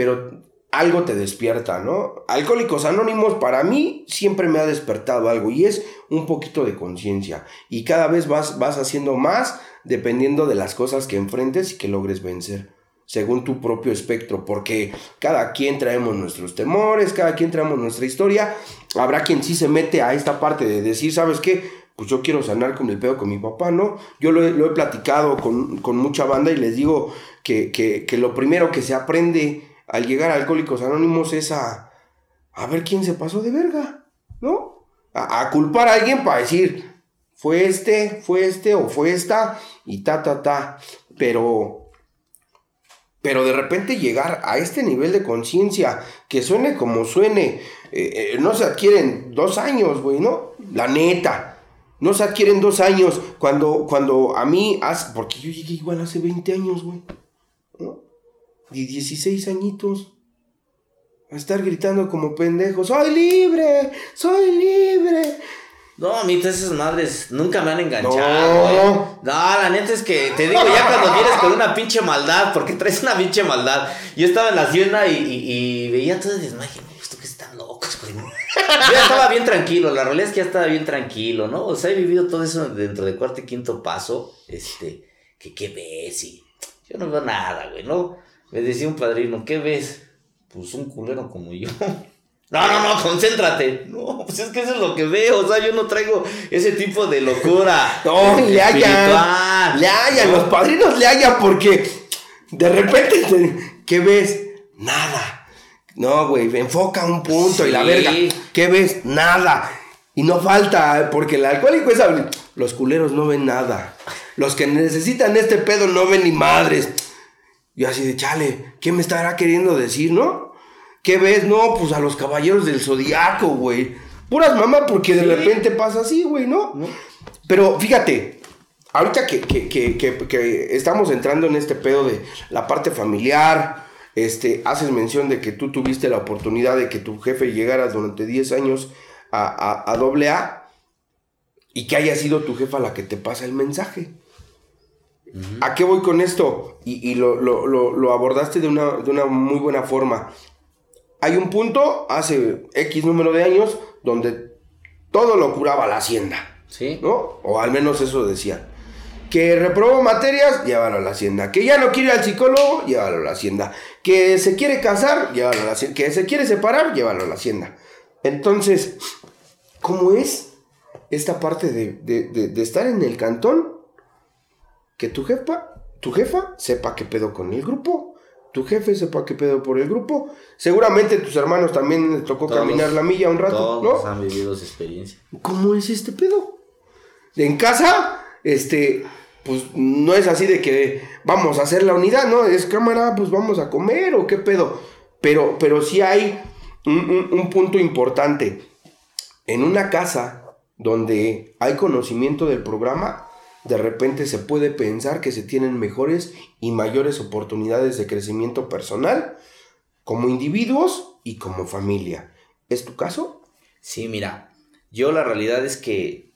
Speaker 1: pero algo te despierta, ¿no? Alcohólicos Anónimos para mí siempre me ha despertado algo y es un poquito de conciencia y cada vez vas, vas haciendo más dependiendo de las cosas que enfrentes y que logres vencer según tu propio espectro, porque cada quien traemos nuestros temores, cada quien traemos nuestra historia, habrá quien sí se mete a esta parte de decir, ¿sabes qué? Pues yo quiero sanar con el pedo con mi papá, ¿no? Yo lo he, platicado con, con mucha banda y les digo que, que lo primero que se aprende al llegar a Alcohólicos Anónimos es a, a ver quién se pasó de verga, ¿no? A, culpar a alguien para decir, fue este, fue este o fue esta y ta, ta, ta. Pero pero de repente llegar a este nivel de conciencia, que suene como suene, eh, eh, no se adquieren dos años, güey, ¿no? La neta. No se adquieren dos años cuando, cuando a mí, hace, porque yo llegué igual hace 20 años, güey. ¿No? De 16 añitos. A estar gritando como pendejo, soy libre, soy libre.
Speaker 2: No, mita, esas madres nunca me han enganchado. No. no, la neta es que te digo, ya cuando vienes con una pinche maldad, porque traes una pinche maldad. Yo estaba en la hacienda y, y, veía todo y desmaje, esto que están locos, güey. Yo ya estaba bien tranquilo, la realidad es que ya estaba bien tranquilo, ¿no? O sea, he vivido todo eso dentro de cuarto y quinto paso, este, que qué ves y yo no veo nada, güey, ¿no? Me decía un padrino, ¿qué ves? Pues un culero como yo. No, no, no, concéntrate. No, pues es que eso es lo que veo. O sea, yo no traigo ese tipo de locura.
Speaker 1: No, le hallan. Le hallan, los padrinos le hallan porque de repente, ¿qué ves? Nada. No, güey, enfoca un punto y la verga. ¿Qué ves? Nada. Y no falta, porque el alcohólico es. Los culeros no ven nada. Los que necesitan este pedo no ven ni madres. Y así de chale, ¿qué me estará queriendo decir, no? ¿Qué ves? No, pues a los caballeros del zodiaco, güey. Puras mamá, porque de repente pasa así, güey, ¿no? Pero fíjate, ahorita que, que, estamos entrando en este pedo de la parte familiar, este, haces mención de que tú tuviste la oportunidad de que tu jefe llegara durante 10 años a, a, A y que haya sido tu jefa la que te pasa el mensaje. ¿A qué voy con esto? Y, lo, lo, abordaste de una, de una muy buena forma. Hay un punto, hace X número de años, donde todo lo curaba la hacienda.
Speaker 2: Sí.
Speaker 1: ¿No? O al menos eso decía. Que reprobó materias, llévalo a la hacienda. Que ya no quiere al psicólogo, llévalo a la hacienda. Que se quiere casar, llévalo a la hacienda. Que se quiere separar, llévalo a la hacienda. Entonces, ¿cómo es esta parte de, de estar en el cantón? Que tu jefa, tu jefa sepa qué pedo con el grupo tu jefe sepa qué pedo por el grupo. Seguramente tus hermanos también les tocó caminar la milla un rato,
Speaker 2: todos han vivido esa experiencia.
Speaker 1: ¿Cómo es este pedo? En casa, este, pues no es así de que vamos a hacer la unidad, ¿no? Es cámara, pues vamos a comer o qué pedo. Pero, pero sí hay un punto importante. En una casa donde hay conocimiento del programa, de repente se puede pensar que se tienen mejores y mayores oportunidades de crecimiento personal como individuos y como familia. ¿Es tu caso?
Speaker 2: Sí, mira, yo la realidad es que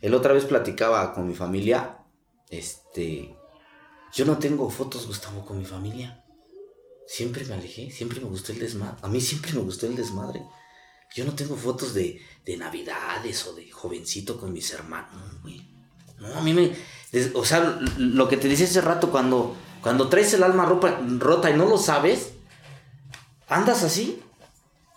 Speaker 2: el otra vez platicaba con mi familia, este, yo no tengo fotos, Gustavo, con mi familia. Siempre me alejé, siempre me gustó el desmadre. A mí siempre me gustó el desmadre. Yo no tengo fotos de, de navidades o de jovencito con mis hermanos, güey. No, a mí me. O sea, lo que te decía hace rato, cuando, cuando traes el alma rota y no lo sabes, andas así,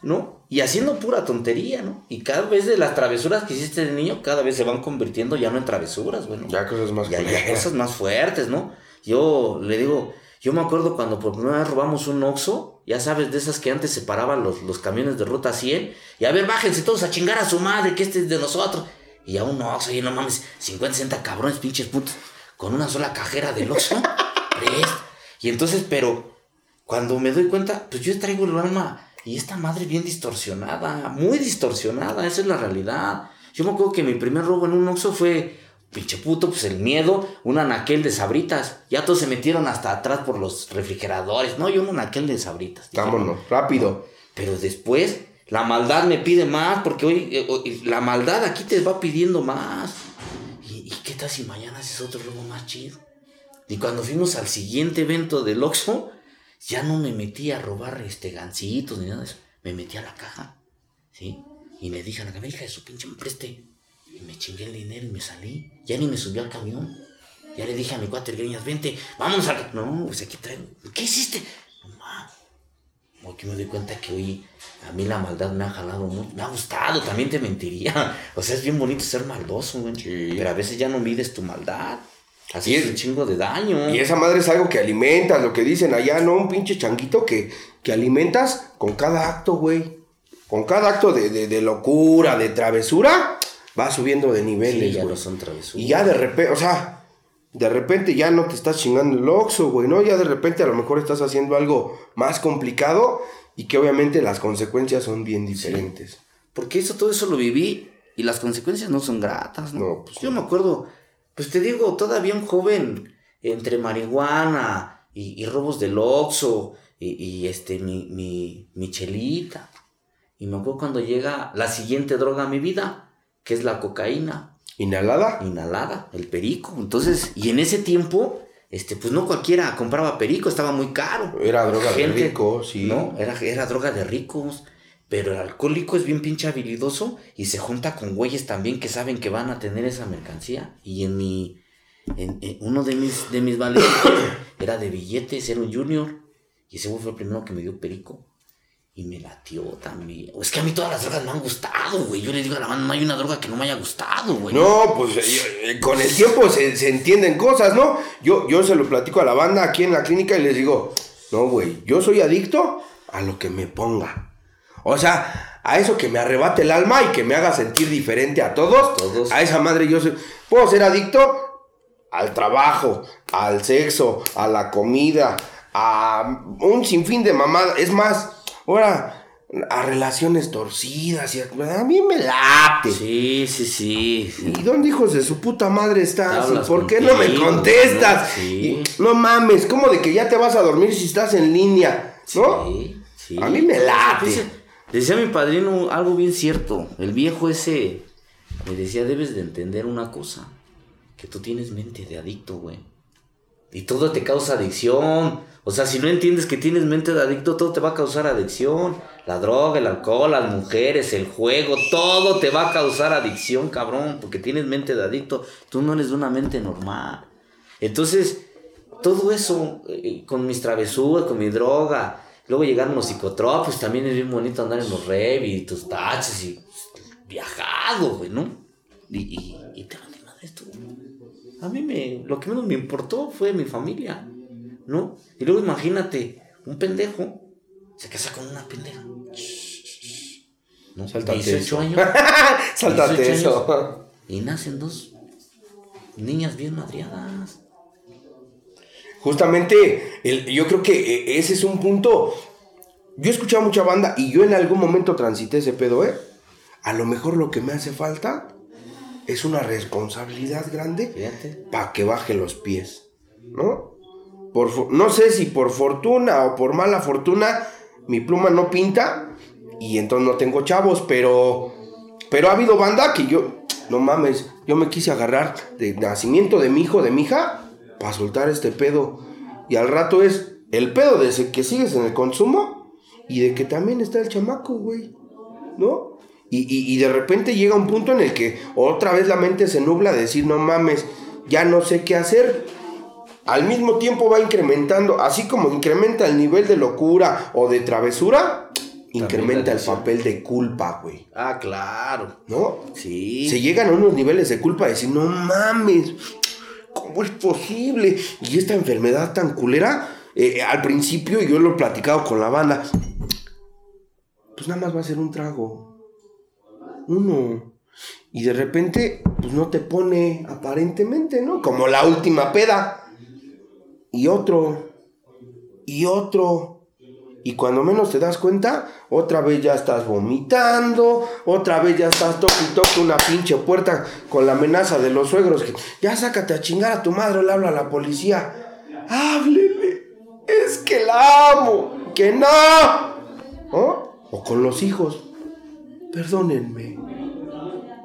Speaker 2: ¿no? Y haciendo pura tontería, ¿no? Y cada vez de las travesuras que hiciste de niño, cada vez se van convirtiendo ya no en travesuras, bueno.
Speaker 1: Ya cosas más
Speaker 2: ya, ya cosas más fuertes, ¿no? Yo le digo, yo me acuerdo cuando por primera vez robamos un Oxxo, ya sabes, de esas que antes separaban los, los camiones de ruta 100, y a ver, bájense todos a chingar a su madre, que este es de nosotros. Y aún no, oye, no mames, 50, 60 cabrones, pinches putos, con una sola cajera del Oxxo. y entonces, pero cuando me doy cuenta, pues yo traigo el alma y esta madre bien distorsionada, muy distorsionada, esa es la realidad. Yo me acuerdo que mi primer robo en un Oxxo fue, pinche puto, pues el miedo, un anaquel de sabritas. Ya todos se metieron hasta atrás por los refrigeradores. No, yo un anaquel de sabritas.
Speaker 1: Vámonos, rápido.
Speaker 2: Pero después la maldad me pide más porque hoy, eh, la maldad aquí te va pidiendo más. ¿Y, qué tal si mañana haces otro robo más chido? Y cuando fuimos al siguiente evento del Oxxo, ya no me metí a robar este gancitos ni nada de eso. Me metí a la caja, ¿sí? Y me dije a la hija de su pinche me preste. Y me chingué el dinero y me salí. Ya ni me subí al camión. Ya le dije a mi cuate Greñas, vente, vamos a... No, pues aquí traigo. ¿Qué hiciste? Aquí me doy cuenta que hoy a mí la maldad me ha jalado mucho. Me ha gustado, también te mentiría. O sea, es bien bonito ser maldoso, güey. Pero a veces ya no mides tu maldad. Así es un chingo de daño.
Speaker 1: Y esa madre es algo que alimentas, lo que dicen allá, ¿no? Un pinche changuito que, que alimentas con cada acto, güey. Con cada acto de, locura, de travesura, va subiendo de niveles,
Speaker 2: sí, ya no son travesuras.
Speaker 1: Y ya de repente, o sea, de repente ya no te estás chingando el oxo, güey, ¿no? Ya de repente a lo mejor estás haciendo algo más complicado y que obviamente las consecuencias son bien diferentes.
Speaker 2: Porque eso, todo eso lo viví y las consecuencias no son gratas, ¿no? pues Yo me acuerdo, pues te digo, todavía un joven entre marihuana y, robos del oxo y, este, mi, mi, mi chelita. Y me acuerdo cuando llega la siguiente droga a mi vida, que es la cocaína.
Speaker 1: ¿Inhalada?
Speaker 2: Inhalada, el perico. Entonces, y en ese tiempo, este, pues no cualquiera compraba perico, estaba muy caro.
Speaker 1: Era droga de ricos, sí.
Speaker 2: No, era, era droga de ricos. Pero el alcohólico es bien pinche habilidoso y se junta con güeyes también que saben que van a tener esa mercancía. Y en mi. En, uno de mis, de mis era de billetes, era un junior. Y ese güey fue el primero que me dio perico. Y me latió también. Es que a mí todas las drogas me han gustado, güey. Yo le digo a la mano, no hay una droga que no me haya gustado, güey.
Speaker 1: No, pues eh, con el tiempo se, se, entienden cosas, ¿no? Yo, yo se lo platico a la banda aquí en la clínica y les digo, no, güey, yo soy adicto a lo que me ponga. O sea, a eso que me arrebate el alma y que me haga sentir diferente a todos. todos. A esa madre yo soy, puedo ser adicto al trabajo, al sexo, a la comida, a un sinfín de mamadas. Es más, ahora a relaciones torcidas y a, mí me late.
Speaker 2: Sí, sí, sí.
Speaker 1: ¿Y dónde hijos de su puta madre estás? por qué no me contestas? No, mames, ¿cómo de que ya te vas a dormir si estás en línea? ¿No? Sí, sí. A mí me late.
Speaker 2: Decía mi padrino algo bien cierto. El viejo ese me decía, debes de entender una cosa. Que tú tienes mente de adicto, güey. Y todo te causa adicción. O sea, si no entiendes que tienes mente de adicto, todo te va a causar adicción. La droga, el alcohol, las mujeres, el juego, todo te va a causar adicción, cabrón. Porque tienes mente de adicto. Tú no eres de una mente normal. Entonces, todo eso, eh, con mis travesuras, con mi droga, Luego llegaron los psicotropos, también es bien bonito andar en los rev y tus taches y viajado, güey, ¿no? Y, y, te de esto. A mí me, lo que menos me importó fue mi familia, ¿no? Y luego imagínate, un pendejo se casa con una pendeja.
Speaker 1: ¿no? 18 años. Sáltate eso.
Speaker 2: y nacen dos niñas bien madriadas
Speaker 1: justamente yo creo que eh, ese es un punto. Yo he escuchado mucha banda y yo en algún momento transité ese pedo, ¿eh? A lo mejor lo que me hace falta es una responsabilidad grande para que baje los pies, ¿no? Por, no sé si por fortuna o por mala fortuna mi pluma no pinta y entonces no tengo chavos, pero pero ha habido banda que yo no mames, yo me quise agarrar de nacimiento de mi hijo, de mi hija para soltar este pedo. Y al rato es el pedo de que sigues en el consumo y de que también está el chamaco, güey. ¿No? Y, de repente llega un punto en el que otra vez la mente se nubla de decir, no mames, ya no sé qué hacer. Al mismo tiempo va incrementando, así como incrementa el nivel de locura o de travesura, incrementa el papel de culpa, güey.
Speaker 2: Ah, claro.
Speaker 1: ¿No? Sí. Se llegan a unos niveles de culpa de decir, no mames, ¿cómo es posible? Y esta enfermedad tan culera, eh, al principio, yo lo he platicado con la banda, pues nada más va a ser un trago. Uno. Y de repente, pues no te pone aparentemente, ¿no? Como la última peda. Y otro. Y otro. Y cuando menos te das cuenta, otra vez ya estás vomitando, otra vez ya estás toque y toque una pinche puerta con la amenaza de los suegros que ya sácate a chingar a tu madre, le habla a la policía. Háblele, es que la amo, que no. O con los hijos, perdónenme.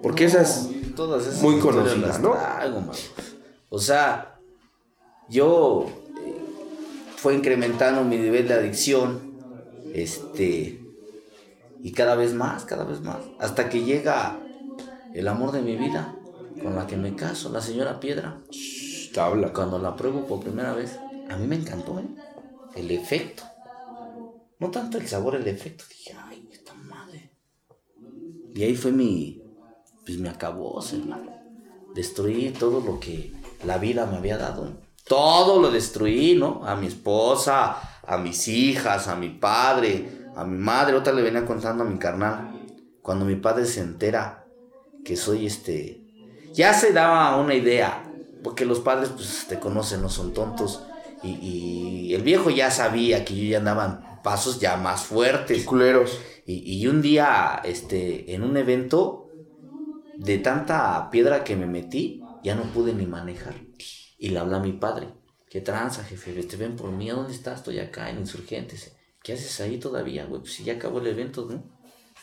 Speaker 1: Porque esa es Todas muy conocida, ¿no?
Speaker 2: o sea, yo eh, fue incrementando mi nivel de adicción este, y cada vez más, cada vez más, hasta que llega el amor de mi vida, con la que me caso, la señora Piedra.
Speaker 1: Tabla.
Speaker 2: Cuando la pruebo por primera vez, a mí me encantó, ¿eh? El efecto. No tanto el sabor, el efecto. Dije, ay, esta madre. Y ahí fue mi, pues me acabó, hermano. Destruí todo lo que la vida me había dado. Todo lo destruí, ¿no? A mi esposa, a mis hijas, a mi padre, a mi madre. Otra le venía contando a mi carnal. Cuando mi padre se entera que soy este. Ya se daba una idea. Porque los padres, pues, te conocen, no son tontos. Y, el viejo ya sabía que yo ya andaba en pasos ya más fuertes.
Speaker 1: Culeros.
Speaker 2: Y, y un día, este, en un evento, de tanta piedra que me metí, ya no pude ni manejar. Y le habla a mi padre. ¿Qué tranza, jefe? Te ven por mí, ¿a dónde estás? Estoy acá en Insurgentes. ¿Qué haces ahí todavía, güey? Pues si ya acabó el evento, ¿no?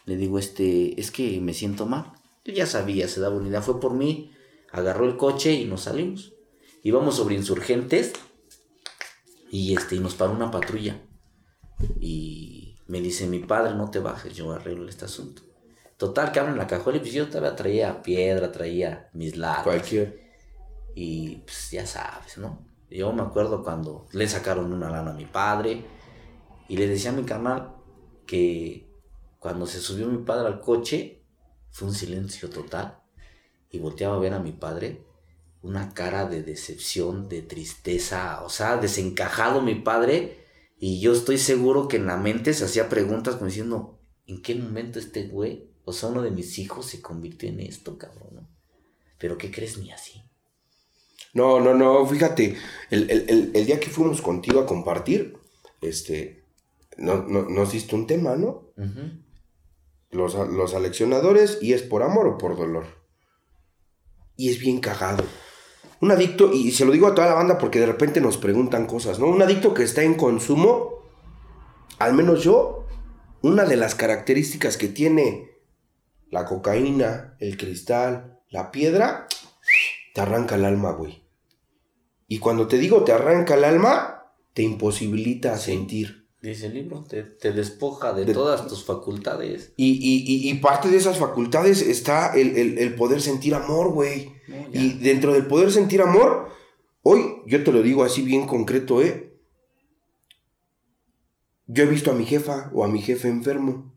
Speaker 2: Le digo, este, es que me siento mal. Él ya sabía, se daba unidad. Fue por mí, agarró el coche y nos salimos. Íbamos sobre insurgentes y, este, nos paró una patrulla. Y me dice, mi padre, no te bajes, yo arreglo este asunto. Total, que abren la cajuela y pues yo todavía traía piedra, traía mis latas.
Speaker 1: Cualquier.
Speaker 2: Y pues ya sabes, ¿no? Yo me acuerdo cuando le sacaron una lana a mi padre y le decía a mi carnal que cuando se subió mi padre al coche fue un silencio total y volteaba a ver a mi padre una cara de decepción, de tristeza, o sea, desencajado mi padre y yo estoy seguro que en la mente se hacía preguntas como diciendo, ¿en qué momento este güey, o sea, uno de mis hijos se convirtió en esto, cabrón? Pero ¿qué crees ni así?
Speaker 1: No, no, no, fíjate, el, el- el- el día que fuimos contigo a compartir, este, no, no- nos diste un tema, ¿no? Los, los aleccionadores y es por amor o por dolor. Y es bien cagado. Un adicto, y se lo digo a toda la banda porque de repente nos preguntan cosas, ¿no? Un adicto que está en consumo, al menos yo, una de las características que tiene la cocaína, el cristal, la piedra, te arranca el alma, güey. Y cuando te digo te arranca el alma, te imposibilita sentir.
Speaker 2: Dice el libro, te, te despoja de,
Speaker 1: De-
Speaker 2: todas tus facultades.
Speaker 1: Y, y- y- y parte de esas facultades está el, el- el poder sentir amor, güey.
Speaker 2: No.
Speaker 1: Y dentro del poder sentir amor, hoy yo te lo digo así bien concreto, ¿eh? Yo he visto a mi jefa o a mi jefe enfermo.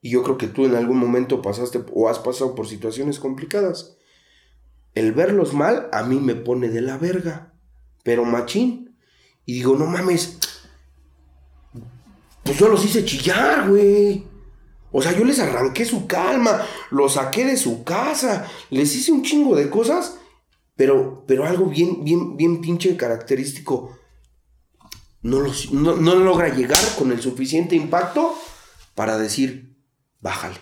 Speaker 1: Y yo creo que tú en algún momento pasaste o has pasado por situaciones complicadas. El verlos mal a mí me pone de la verga. Pero machín. Y digo, no mames. Pues yo los hice chillar, güey. O sea, yo les arranqué su calma, los saqué de su casa, les hice un chingo de cosas, pero, pero algo bien, bien, bien pinche característico. No, los, no, no logra llegar con el suficiente impacto para decir, bájale,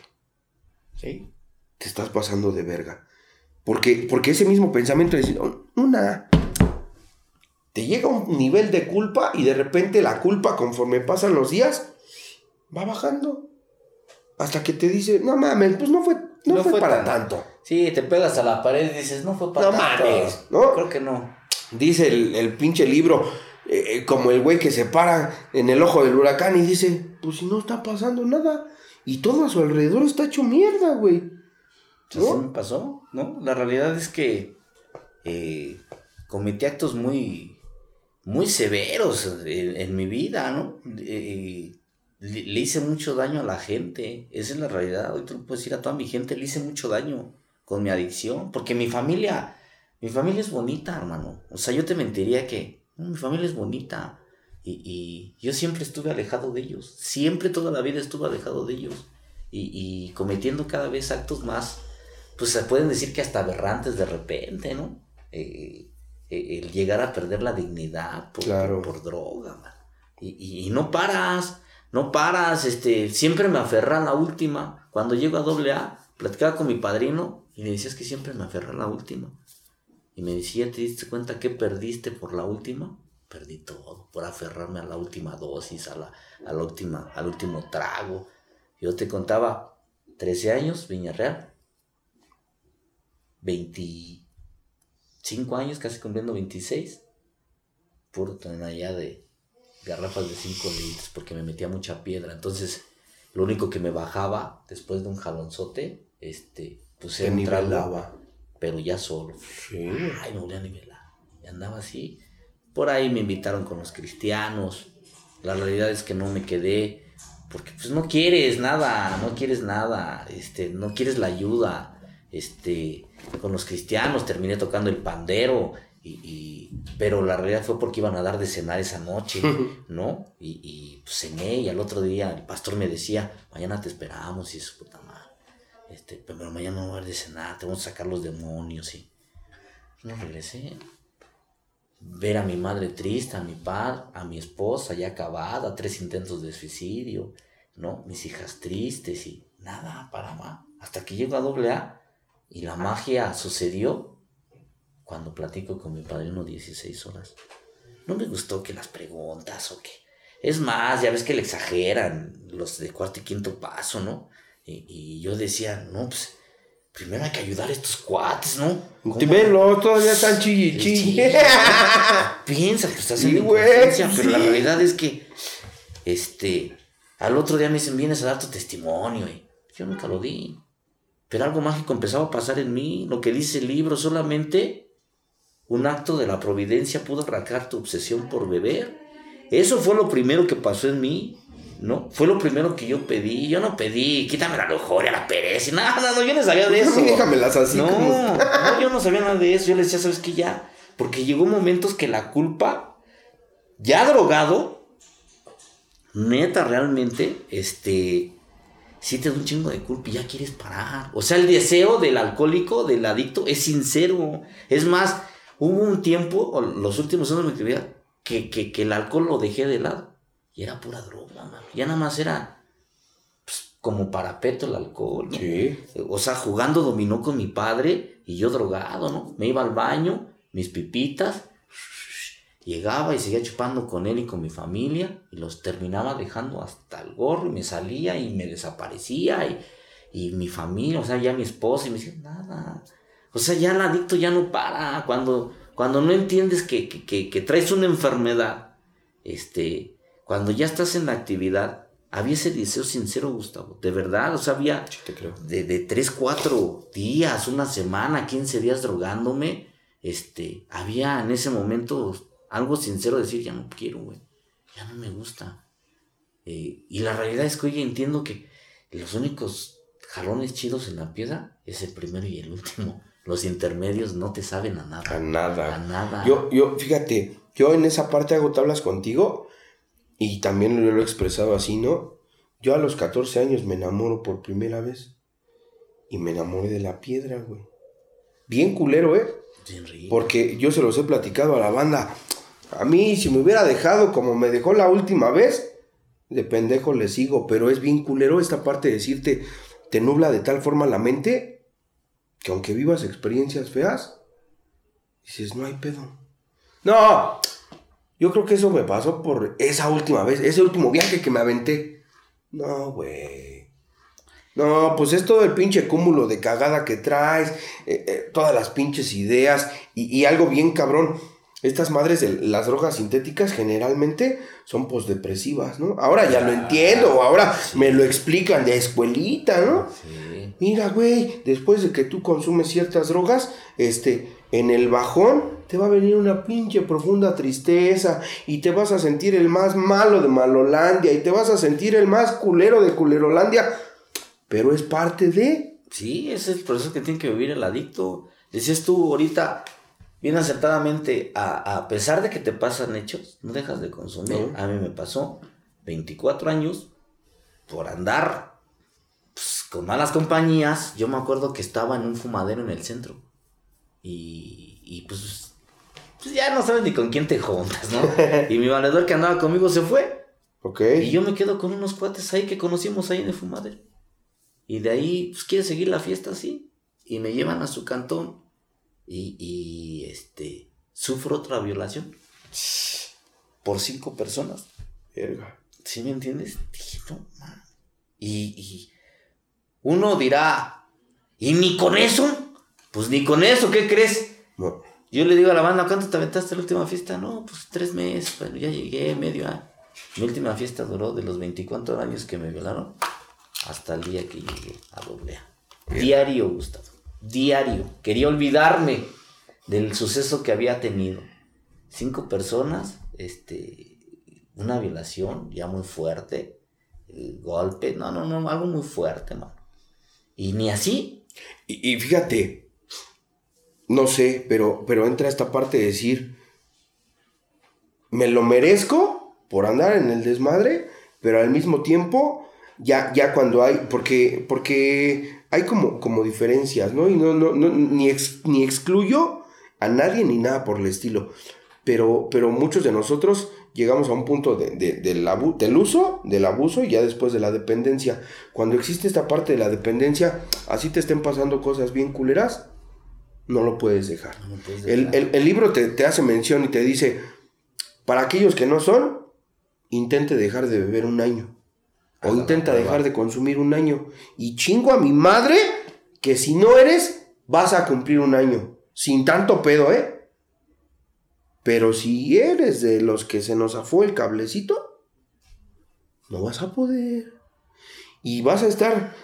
Speaker 2: Sí.
Speaker 1: te estás pasando de verga. Porque, porque ese mismo pensamiento decir, "Oh, una, te llega un nivel de culpa y de repente la culpa conforme pasan los días va bajando. Hasta que te dice, no mames, pues no fue, no
Speaker 2: No
Speaker 1: fue,
Speaker 2: fue
Speaker 1: para
Speaker 2: tan-
Speaker 1: tanto.
Speaker 2: Sí, te pegas a la pared y dices, no fue para
Speaker 1: No
Speaker 2: tanto".
Speaker 1: mames, ¿no?
Speaker 2: Creo que no.
Speaker 1: Dice el, el pinche libro, eh, eh, como el güey que se para en el ojo del huracán y dice, pues si no está pasando nada. Y todo a su alrededor está hecho mierda, güey.
Speaker 2: Así
Speaker 1: ¿No?
Speaker 2: me pasó, ¿no? La realidad es que eh, cometí actos muy, muy severos en, mi vida, ¿no? Eh, le, le hice mucho daño a la gente, esa es la realidad. Hoy te lo puedo decir a toda mi gente, le hice mucho daño con mi adicción, porque mi familia, mi familia es bonita, hermano. O sea, yo te mentiría que "No, mi familia es bonita. Y, y yo siempre estuve alejado de ellos, siempre toda la vida estuve alejado de ellos. Y, y cometiendo cada vez actos más, pues se pueden decir que hasta aberrantes de repente, ¿no? Eh, eh, el llegar a perder la dignidad por,
Speaker 1: Claro.
Speaker 2: por droga, man. Y, y- y no paras, no paras, este, siempre me aferra a la última. Cuando llego a doble A, platicaba con mi padrino y le decías que siempre me aferra a la última. Y me decía, ¿te diste cuenta que perdiste por la última? Perdí todo, por aferrarme a la última dosis, a la, a la última, al último trago. Yo te contaba, 13 años, Viñarreal. 25 años, casi cumpliendo 26. Puro allá de garrafas de 5 litros porque me metía mucha piedra. Entonces, lo único que me bajaba después de un jalonzote, este, pues era un trago, pero ya solo.
Speaker 1: Sí.
Speaker 2: Ay, me volví a nivelar. Y andaba así. Por ahí me invitaron con los cristianos. La realidad es que no me quedé. Porque pues no quieres nada, no quieres nada, este, no quieres la ayuda. Este, con los cristianos terminé tocando el pandero. Y, y- pero la realidad fue porque iban a dar de cenar esa noche, ¿no? Y, y pues, cené y al otro día el pastor me decía, mañana te esperamos y eso, puta madre. Este, pero mañana no va a haber de cenar, te vamos a sacar los demonios y... No regresé. Ver a mi madre triste, a mi padre, a mi esposa ya acabada, tres intentos de suicidio, ¿no? Mis hijas tristes y nada para más. Hasta que llego a doble A y la magia sucedió cuando platico con mi padrino 16 horas. No me gustó que las preguntas o que... Es más, ya ves que le exageran los de cuarto y quinto paso, ¿no? Y, y yo decía, no, pues primero hay que ayudar a estos cuates, ¿no?
Speaker 1: Te venlo, todavía están chilli, chilli.
Speaker 2: Piensa que estás
Speaker 1: güey,
Speaker 2: inconsciencia, pero la realidad es que, este, al otro día me dicen, vienes a dar tu testimonio, y yo nunca lo di. Pero algo mágico empezaba a pasar en mí, lo que dice el libro, solamente un acto de la providencia pudo arrancar tu obsesión por beber. Eso fue lo primero que pasó en mí, ¿no? Fue lo primero que yo pedí. Yo no pedí, quítame la lujuria, la pereza, y nada, no, no, yo no sabía de eso.
Speaker 1: Déjamelas así
Speaker 2: no,
Speaker 1: como-
Speaker 2: no, yo no sabía nada de eso. Yo le decía, ¿sabes qué? Ya. Porque llegó momentos que la culpa, ya drogado, neta, realmente, este, da un chingo de culpa y ya quieres parar. O sea, el deseo del alcohólico, del adicto, es sincero. Es más, hubo un tiempo, los últimos años de mi vida, que, que, que el alcohol lo dejé de lado. Y era pura droga, mano. Ya nada más era pues, como parapeto el alcohol. ¿no?
Speaker 1: Sí.
Speaker 2: O sea, jugando dominó con mi padre y yo drogado, ¿no? Me iba al baño, mis pipitas, llegaba y seguía chupando con él y con mi familia y los terminaba dejando hasta el gorro y me salía y me desaparecía y, y mi familia, o sea, ya mi esposa y me decía, nada. O sea, ya el adicto ya no para. Cuando, cuando no entiendes que, que, que- que traes una enfermedad, este, cuando ya estás en la actividad, había ese deseo sincero, Gustavo, de verdad, o sea, había
Speaker 1: Sí, te creo.
Speaker 2: de, de 3, 4 días, una semana, 15 días drogándome, este, había en ese momento algo sincero de decir, ya no quiero, güey, ya no me gusta. Eh, y la realidad es que hoy entiendo que los únicos jalones chidos en la piedra es el primero y el último. Los intermedios no te saben a nada.
Speaker 1: A nada.
Speaker 2: A nada.
Speaker 1: Yo, yo, fíjate, yo en esa parte hago tablas contigo y también lo, lo he expresado así, ¿no? Yo a los 14 años me enamoro por primera vez y me enamoré de la piedra, güey. Bien culero, ¿eh?
Speaker 2: Bien rico.
Speaker 1: Porque yo se los he platicado a la banda. A mí, si me hubiera dejado como me dejó la última vez, de pendejo le sigo. Pero es bien culero esta parte de decirte, te nubla de tal forma la mente que aunque vivas experiencias feas, dices, no hay pedo. No, yo creo que eso me pasó por esa última vez, ese último viaje que me aventé. No, güey. No, pues es todo el pinche cúmulo de cagada que traes, eh, eh, todas las pinches ideas y, y algo bien cabrón. Estas madres de las drogas sintéticas generalmente son posdepresivas, ¿no? Ahora ya lo entiendo, ahora me lo explican de escuelita, ¿no?
Speaker 2: Sí.
Speaker 1: Mira, güey, después de que tú consumes ciertas drogas, este, en el bajón te va a venir una pinche profunda tristeza y te vas a sentir el más malo de Malolandia y te vas a sentir el más culero de Culerolandia, pero es parte de...
Speaker 2: Sí, ese es el proceso que tiene que vivir el adicto. Decías tú ahorita, bien acertadamente, a, a pesar de que te pasan hechos, no dejas de consumir.
Speaker 1: No.
Speaker 2: A mí me pasó 24 años por andar pues, con malas compañías. Yo me acuerdo que estaba en un fumadero en el centro. Y, y pues, pues ya no sabes ni con quién te juntas, ¿no? y mi valedor que andaba conmigo se fue.
Speaker 1: ¿Ok?
Speaker 2: Y yo me quedo con unos cuates ahí que conocimos ahí en el fumadero. Y de ahí, pues quiere seguir la fiesta así. Y me llevan a su cantón. Y, y este, sufro otra violación. Por cinco personas.
Speaker 1: Verga.
Speaker 2: ¿Sí me entiendes? Dije, no, man. Y, y uno dirá, ¿y ni con eso? Pues ni con eso, ¿qué crees?
Speaker 1: No.
Speaker 2: Yo le digo a la banda, ¿cuánto te aventaste la última fiesta? No, pues tres meses, bueno, ya llegué, medio año. Mi última fiesta duró de los 24 años que me violaron hasta el día que llegué a doble A. Diario, Gustavo. Diario. Quería olvidarme del suceso que había tenido. Cinco personas, este, una violación ya muy fuerte, el golpe, no, no, no, algo muy fuerte, mano. Y ni así.
Speaker 1: Y, y fíjate, no sé, pero, pero entra esta parte de decir, me lo merezco por andar en el desmadre, pero al mismo tiempo, ya, ya cuando hay, porque, porque hay como, como diferencias, ¿no? Y no, no, no ni, ex- ni excluyo a nadie ni nada por el estilo, pero, pero muchos de nosotros llegamos a un punto de, de- del, abu- del uso, del abuso y ya después de la dependencia. Cuando existe esta parte de la dependencia, así te estén pasando cosas bien culeras, no lo puedes dejar.
Speaker 2: No me puedes
Speaker 1: El,
Speaker 2: dejar.
Speaker 1: el- el libro te, te hace mención y te dice, para aquellos que no son, intente dejar de beber un año. O intenta dejar de consumir un año. Y chingo a mi madre que si no eres, vas a cumplir un año. Sin tanto pedo, ¿eh? Pero si eres de los que se nos afó el cablecito, no vas a poder. Y vas a estar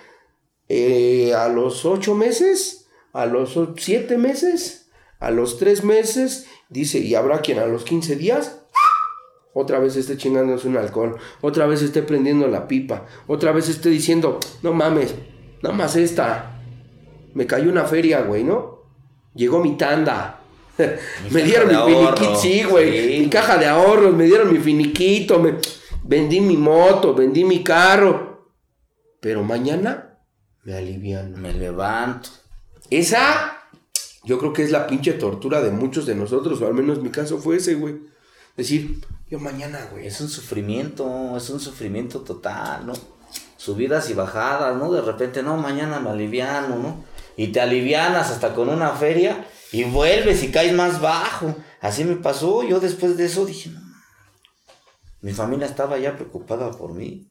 Speaker 1: eh, a los ocho meses, a los siete meses, a los tres meses, dice, y habrá quien a los 15 días otra vez esté chingándose un alcohol, otra vez esté prendiendo la pipa, otra vez esté diciendo, no mames, nada más esta, me cayó una feria, güey, ¿no? Llegó mi tanda. me dieron mi finiquito, sí, güey, mi caja de ahorros, me dieron mi finiquito, me vendí mi moto, vendí mi carro. Pero mañana me alivian.
Speaker 2: Me levanto.
Speaker 1: Esa, yo creo que es la pinche tortura de muchos de nosotros, o al menos mi caso fue ese, güey. Decir, yo mañana, güey.
Speaker 2: Es un sufrimiento, es un sufrimiento total, ¿no? Subidas y bajadas, ¿no? De repente, no, mañana me aliviano, ¿no? Y te alivianas hasta con una feria y vuelves y caes más bajo. Así me pasó. Yo después de eso dije, no. Mi familia estaba ya preocupada por mí.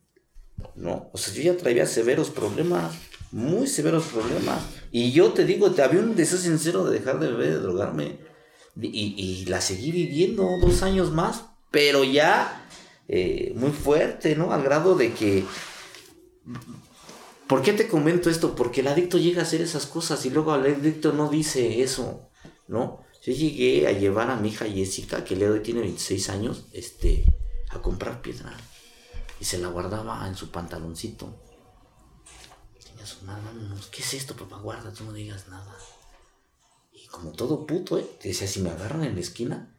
Speaker 2: No, o sea, yo ya traía severos problemas, muy severos problemas. Y yo te digo, te había un deseo sincero de dejar de beber, de drogarme. Y, y la seguí viviendo dos años más pero ya eh, muy fuerte, ¿no? Al grado de que... ¿Por qué te comento esto? Porque el adicto llega a hacer esas cosas y luego el adicto no dice eso, ¿no? Yo llegué a llevar a mi hija Jessica, que le doy tiene 26 años, este, a comprar piedra. Y se la guardaba en su pantaloncito. Tenía su mano, ¿qué es esto, papá? Guarda, tú no digas nada. Y como todo puto, ¿eh? Decía, si me agarran en la esquina,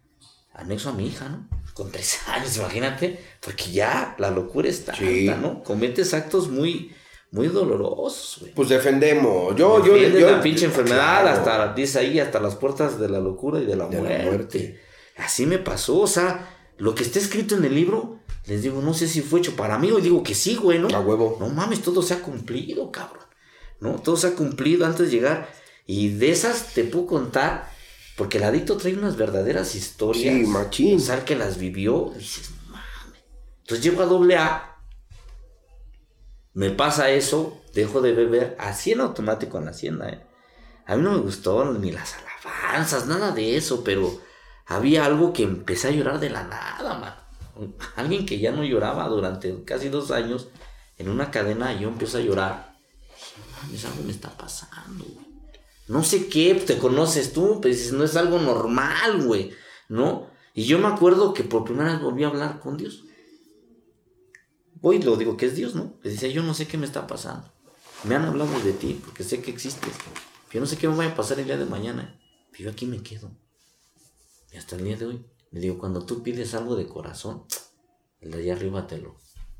Speaker 2: anexo a mi hija, ¿no? Con tres años, imagínate, porque ya la locura está, ¿no? Cometes actos muy, muy dolorosos, güey.
Speaker 1: Pues defendemos. Yo, yo, yo.
Speaker 2: la pinche enfermedad, hasta, dice ahí, hasta las puertas de la locura y de la, muerte. Así me pasó, o sea, lo que está escrito en el libro, les digo, no sé si fue hecho para mí, o digo que sí, güey, ¿no?
Speaker 1: A huevo.
Speaker 2: No mames, todo se ha cumplido, cabrón. ¿No? Todo se ha cumplido antes de llegar. Y de esas te puedo contar porque el adicto trae unas verdaderas historias.
Speaker 1: Sí, machín.
Speaker 2: Pensar que las vivió, dices, mames. Entonces llego a doble A, me pasa eso, dejo de beber, así en automático en la hacienda, ¿eh? A mí no me gustó ni las alabanzas, nada de eso, pero había algo que empecé a llorar de la nada, man. Alguien que ya no lloraba durante casi dos años, en una cadena yo empiezo a llorar. Dije, algo me está pasando, güey no sé qué, te conoces tú, pero dices, no es algo normal, güey, ¿no? Y yo me acuerdo que por primera vez volví a hablar con Dios. Hoy lo digo que es Dios, ¿no? Le decía, yo no sé qué me está pasando. Me han hablado de ti porque sé que existes. Yo no sé qué me vaya a pasar el día de mañana. Pero yo aquí me quedo. Y hasta el día de hoy. Le digo, cuando tú pides algo de corazón, el de allá arriba te lo,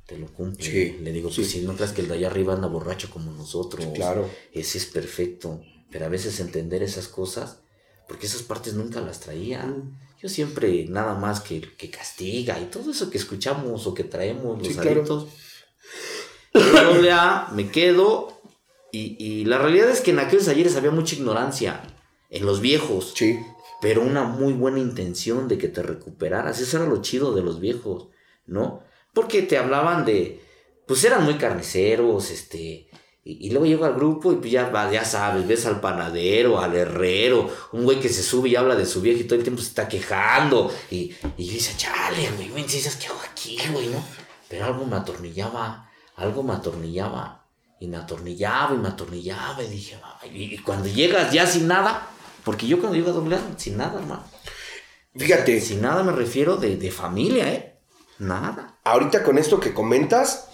Speaker 2: te lo cumple. Sí, le digo, pues si no creas que el de allá arriba anda borracho como nosotros.
Speaker 1: claro.
Speaker 2: Ese es perfecto. Pero a veces entender esas cosas, porque esas partes nunca las traía. Mm. Yo siempre nada más que, que castiga y todo eso que escuchamos o que traemos los adictos. me quedo y, y, la realidad es que en aquellos ayeres había mucha ignorancia en los viejos.
Speaker 1: Sí.
Speaker 2: Pero una muy buena intención de que te recuperaras. Eso era lo chido de los viejos, ¿no? Porque te hablaban de, pues eran muy carniceros, este, y, luego llego al grupo y pues ya, ya sabes, ves al panadero, al herrero, un güey que se sube y habla de su vieja y todo el tiempo se está quejando. Y, y yo dice, chale, güey, güey, dices, ¿qué hago aquí, güey, no? Pero algo me atornillaba, algo me atornillaba. Y me atornillaba y me atornillaba y dije, y, cuando llegas ya sin nada, porque yo cuando llego a doblar, sin nada, hermano.
Speaker 1: Fíjate.
Speaker 2: Sin nada me refiero de, de familia, ¿eh? Nada.
Speaker 1: Ahorita con esto que comentas,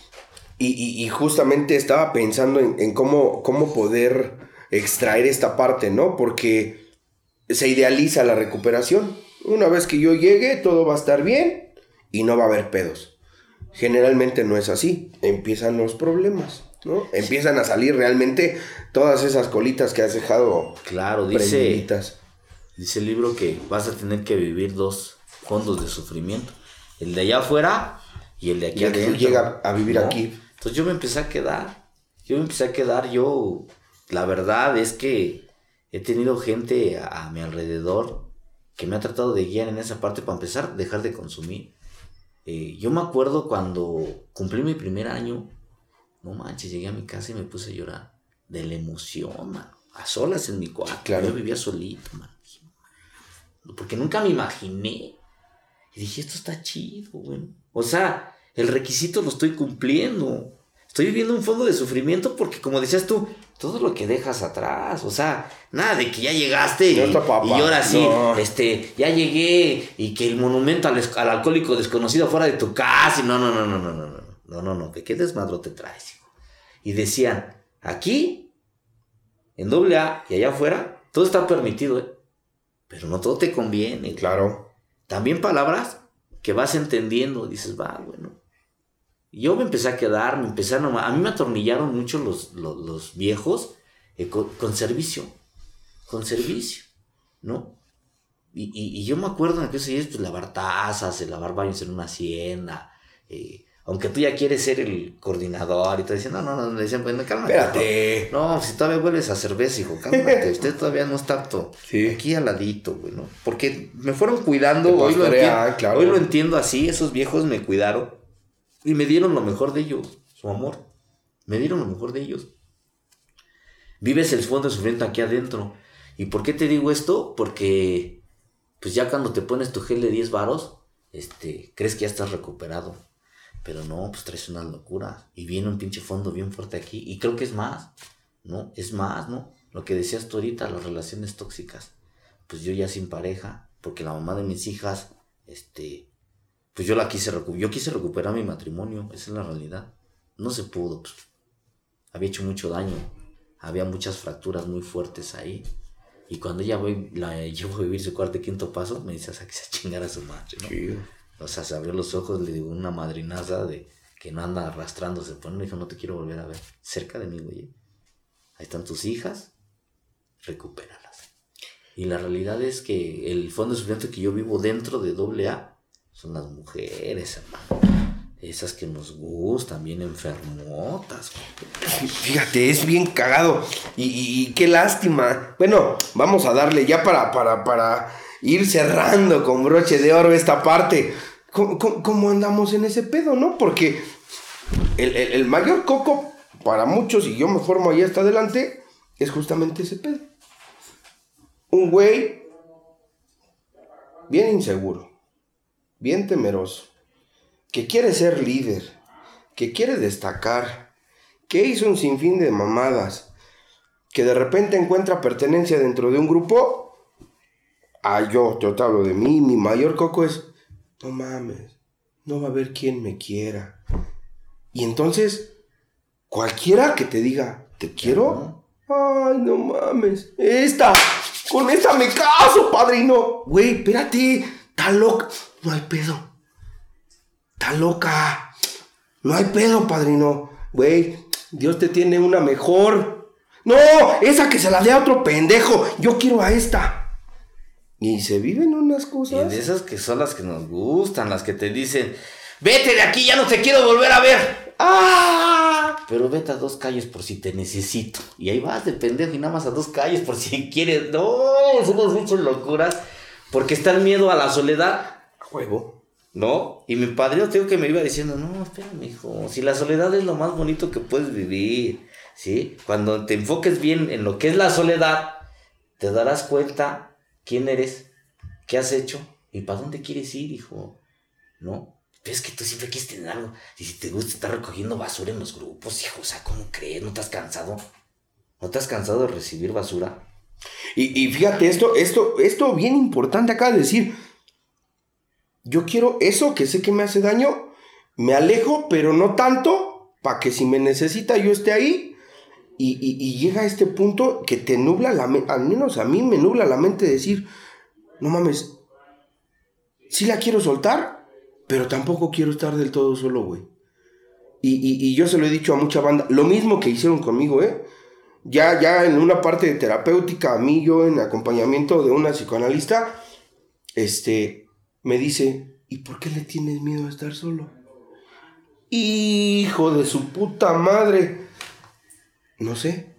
Speaker 1: y, justamente estaba pensando en, cómo, cómo poder extraer esta parte, ¿no? Porque se idealiza la recuperación. Una vez que yo llegue, todo va a estar bien y no va a haber pedos. Generalmente no es así. Empiezan los problemas, ¿no? Empiezan a salir realmente todas esas colitas que has dejado.
Speaker 2: Claro, dice, dice el libro que vas a tener que vivir dos fondos de sufrimiento. El de allá afuera y el de aquí adentro.
Speaker 1: llega a vivir aquí.
Speaker 2: Entonces yo me empecé a quedar. Yo me empecé a quedar, yo, la verdad es que he tenido gente a, mi alrededor que me ha tratado de guiar en esa parte para empezar, dejar de consumir. Eh, yo me acuerdo cuando cumplí mi primer año, no manches, llegué a mi casa y me puse a llorar. de la emoción, mano. A solas en mi cuarto.
Speaker 1: Claro.
Speaker 2: Yo vivía solito, mano. Porque nunca me imaginé. Y dije, esto está chido, güey. O sea, el requisito lo estoy cumpliendo. Estoy viviendo un fondo de sufrimiento porque, como decías tú, todo lo que dejas atrás. O sea, nada de que ya llegaste y, ahora sí,
Speaker 1: No.
Speaker 2: este, ya llegué y que el monumento al, alcohólico desconocido fuera de tu casa. y No, no, no, no, no, no, no, no, no, no, que qué desmadro te traes, hijo. Y decían, aquí, en doble A y allá afuera, todo está permitido, ¿eh? Pero no todo te conviene.
Speaker 1: Claro.
Speaker 2: También palabras que vas entendiendo, dices, va, bueno. Yo me empecé a quedar, me empecé a... A mí me atornillaron mucho los, los, los viejos eh, con, con servicio, con servicio, ¿no? Y, y- y yo me acuerdo en aquellos días, pues lavar tazas, el lavar baños en una hacienda, eh, aunque tú ya quieres ser el coordinador y te dicen, no, no, no, le decían, bueno, cálmate.
Speaker 1: Espérate.
Speaker 2: No, si todavía vuelves a cerveza, hijo, cálmate, usted todavía no está apto.
Speaker 1: Sí.
Speaker 2: Aquí al ladito, güey, ¿no? Porque me fueron cuidando, hoy lo, entiendo,
Speaker 1: claro.
Speaker 2: hoy lo entiendo así, esos viejos me cuidaron y me dieron lo mejor de ellos, su amor. Me dieron lo mejor de ellos. Vives el fondo de sufrimiento aquí adentro. ¿Y por qué te digo esto? Porque, pues ya cuando te pones tu gel de 10 varos, este, crees que ya estás recuperado. Pero no, pues traes una locura. Y viene un pinche fondo bien fuerte aquí. Y creo que es más, ¿no? Es más, ¿no? Lo que decías tú ahorita, las relaciones tóxicas. Pues yo ya sin pareja, porque la mamá de mis hijas, este, pues yo la quise recuperar. Yo quise recuperar mi matrimonio, esa es la realidad. No se pudo, pues. Había hecho mucho daño. Había muchas fracturas muy fuertes ahí. Y cuando ella voy, la llevo a vivir su cuarto y quinto paso, me dice, sea, que se chingara a su madre. O sea, se abrió los ojos, le digo una madrinaza de que no anda arrastrándose. Pues me dijo, no te quiero volver a ver. Cerca de mí, güey. Ahí están tus hijas, recupéralas. Y la realidad es que el fondo de sufrimiento que yo vivo dentro de AA son las mujeres, hermano. Esas que nos gustan, bien enfermotas.
Speaker 1: Fíjate, es bien cagado. Y, qué lástima. Bueno, vamos a darle ya para, para, para ir cerrando con broche de oro esta parte. ¿Cómo, cómo- cómo andamos en ese pedo, no? Porque el, el- el mayor coco para muchos, y yo me formo ahí hasta adelante, es justamente ese pedo. Un güey bien inseguro, bien temeroso, que quiere ser líder, que quiere destacar, que hizo un sinfín de mamadas, que de repente encuentra pertenencia dentro de un grupo. Ah, yo, yo te hablo de mí, mi mayor coco es, no mames, no va a haber quien me quiera. Y entonces, cualquiera que te diga, te quiero, ay, no mames, esta, con esta me caso, padrino. Güey, espérate, está loca, no hay pedo. Está loca. No hay pedo, padrino. Güey, Dios te tiene una mejor. No, esa que se la dé a otro pendejo. Yo quiero a esta. Y se viven unas
Speaker 2: Y
Speaker 1: cosas.
Speaker 2: de esas que son las que nos gustan, las que te dicen, vete de aquí, ya no te quiero volver a ver.
Speaker 1: ¡Ah!
Speaker 2: Pero vete a dos calles por si te necesito. Y ahí vas de pendejo y nada más a dos calles por si quieres. No, son unas muchas locuras. Porque está el miedo a la soledad,
Speaker 1: A huevo.
Speaker 2: ¿no? Y mi padrino tengo que me iba diciendo, no, espérame, hijo. Si la soledad es lo más bonito que puedes vivir, ¿sí? Cuando te enfoques bien en lo que es la soledad, te darás cuenta quién eres, qué has hecho y para dónde quieres ir, hijo. ¿No? Pero es que tú siempre quieres tener algo. Y si te gusta estar recogiendo basura en los grupos, hijo, o sea, ¿cómo crees? ¿No te has cansado? ¿No te has cansado de recibir basura?
Speaker 1: Y, y fíjate, esto, esto, esto bien importante acá de decir. Yo quiero eso que sé que me hace daño. Me alejo, pero no tanto. Para que si me necesita yo esté ahí. Y, y- y llega a este punto que te nubla la mente. Al menos a mí me nubla la mente de decir. No mames. Sí la quiero soltar. Pero tampoco quiero estar del todo solo, güey. Y- y yo se lo he dicho a mucha banda. Lo mismo que hicieron conmigo, ¿eh? Ya, ya en una parte de terapéutica, a mí yo en acompañamiento de una psicoanalista, este, me dice, ¿y por qué le tienes miedo a estar solo? Hijo de su puta madre. No sé.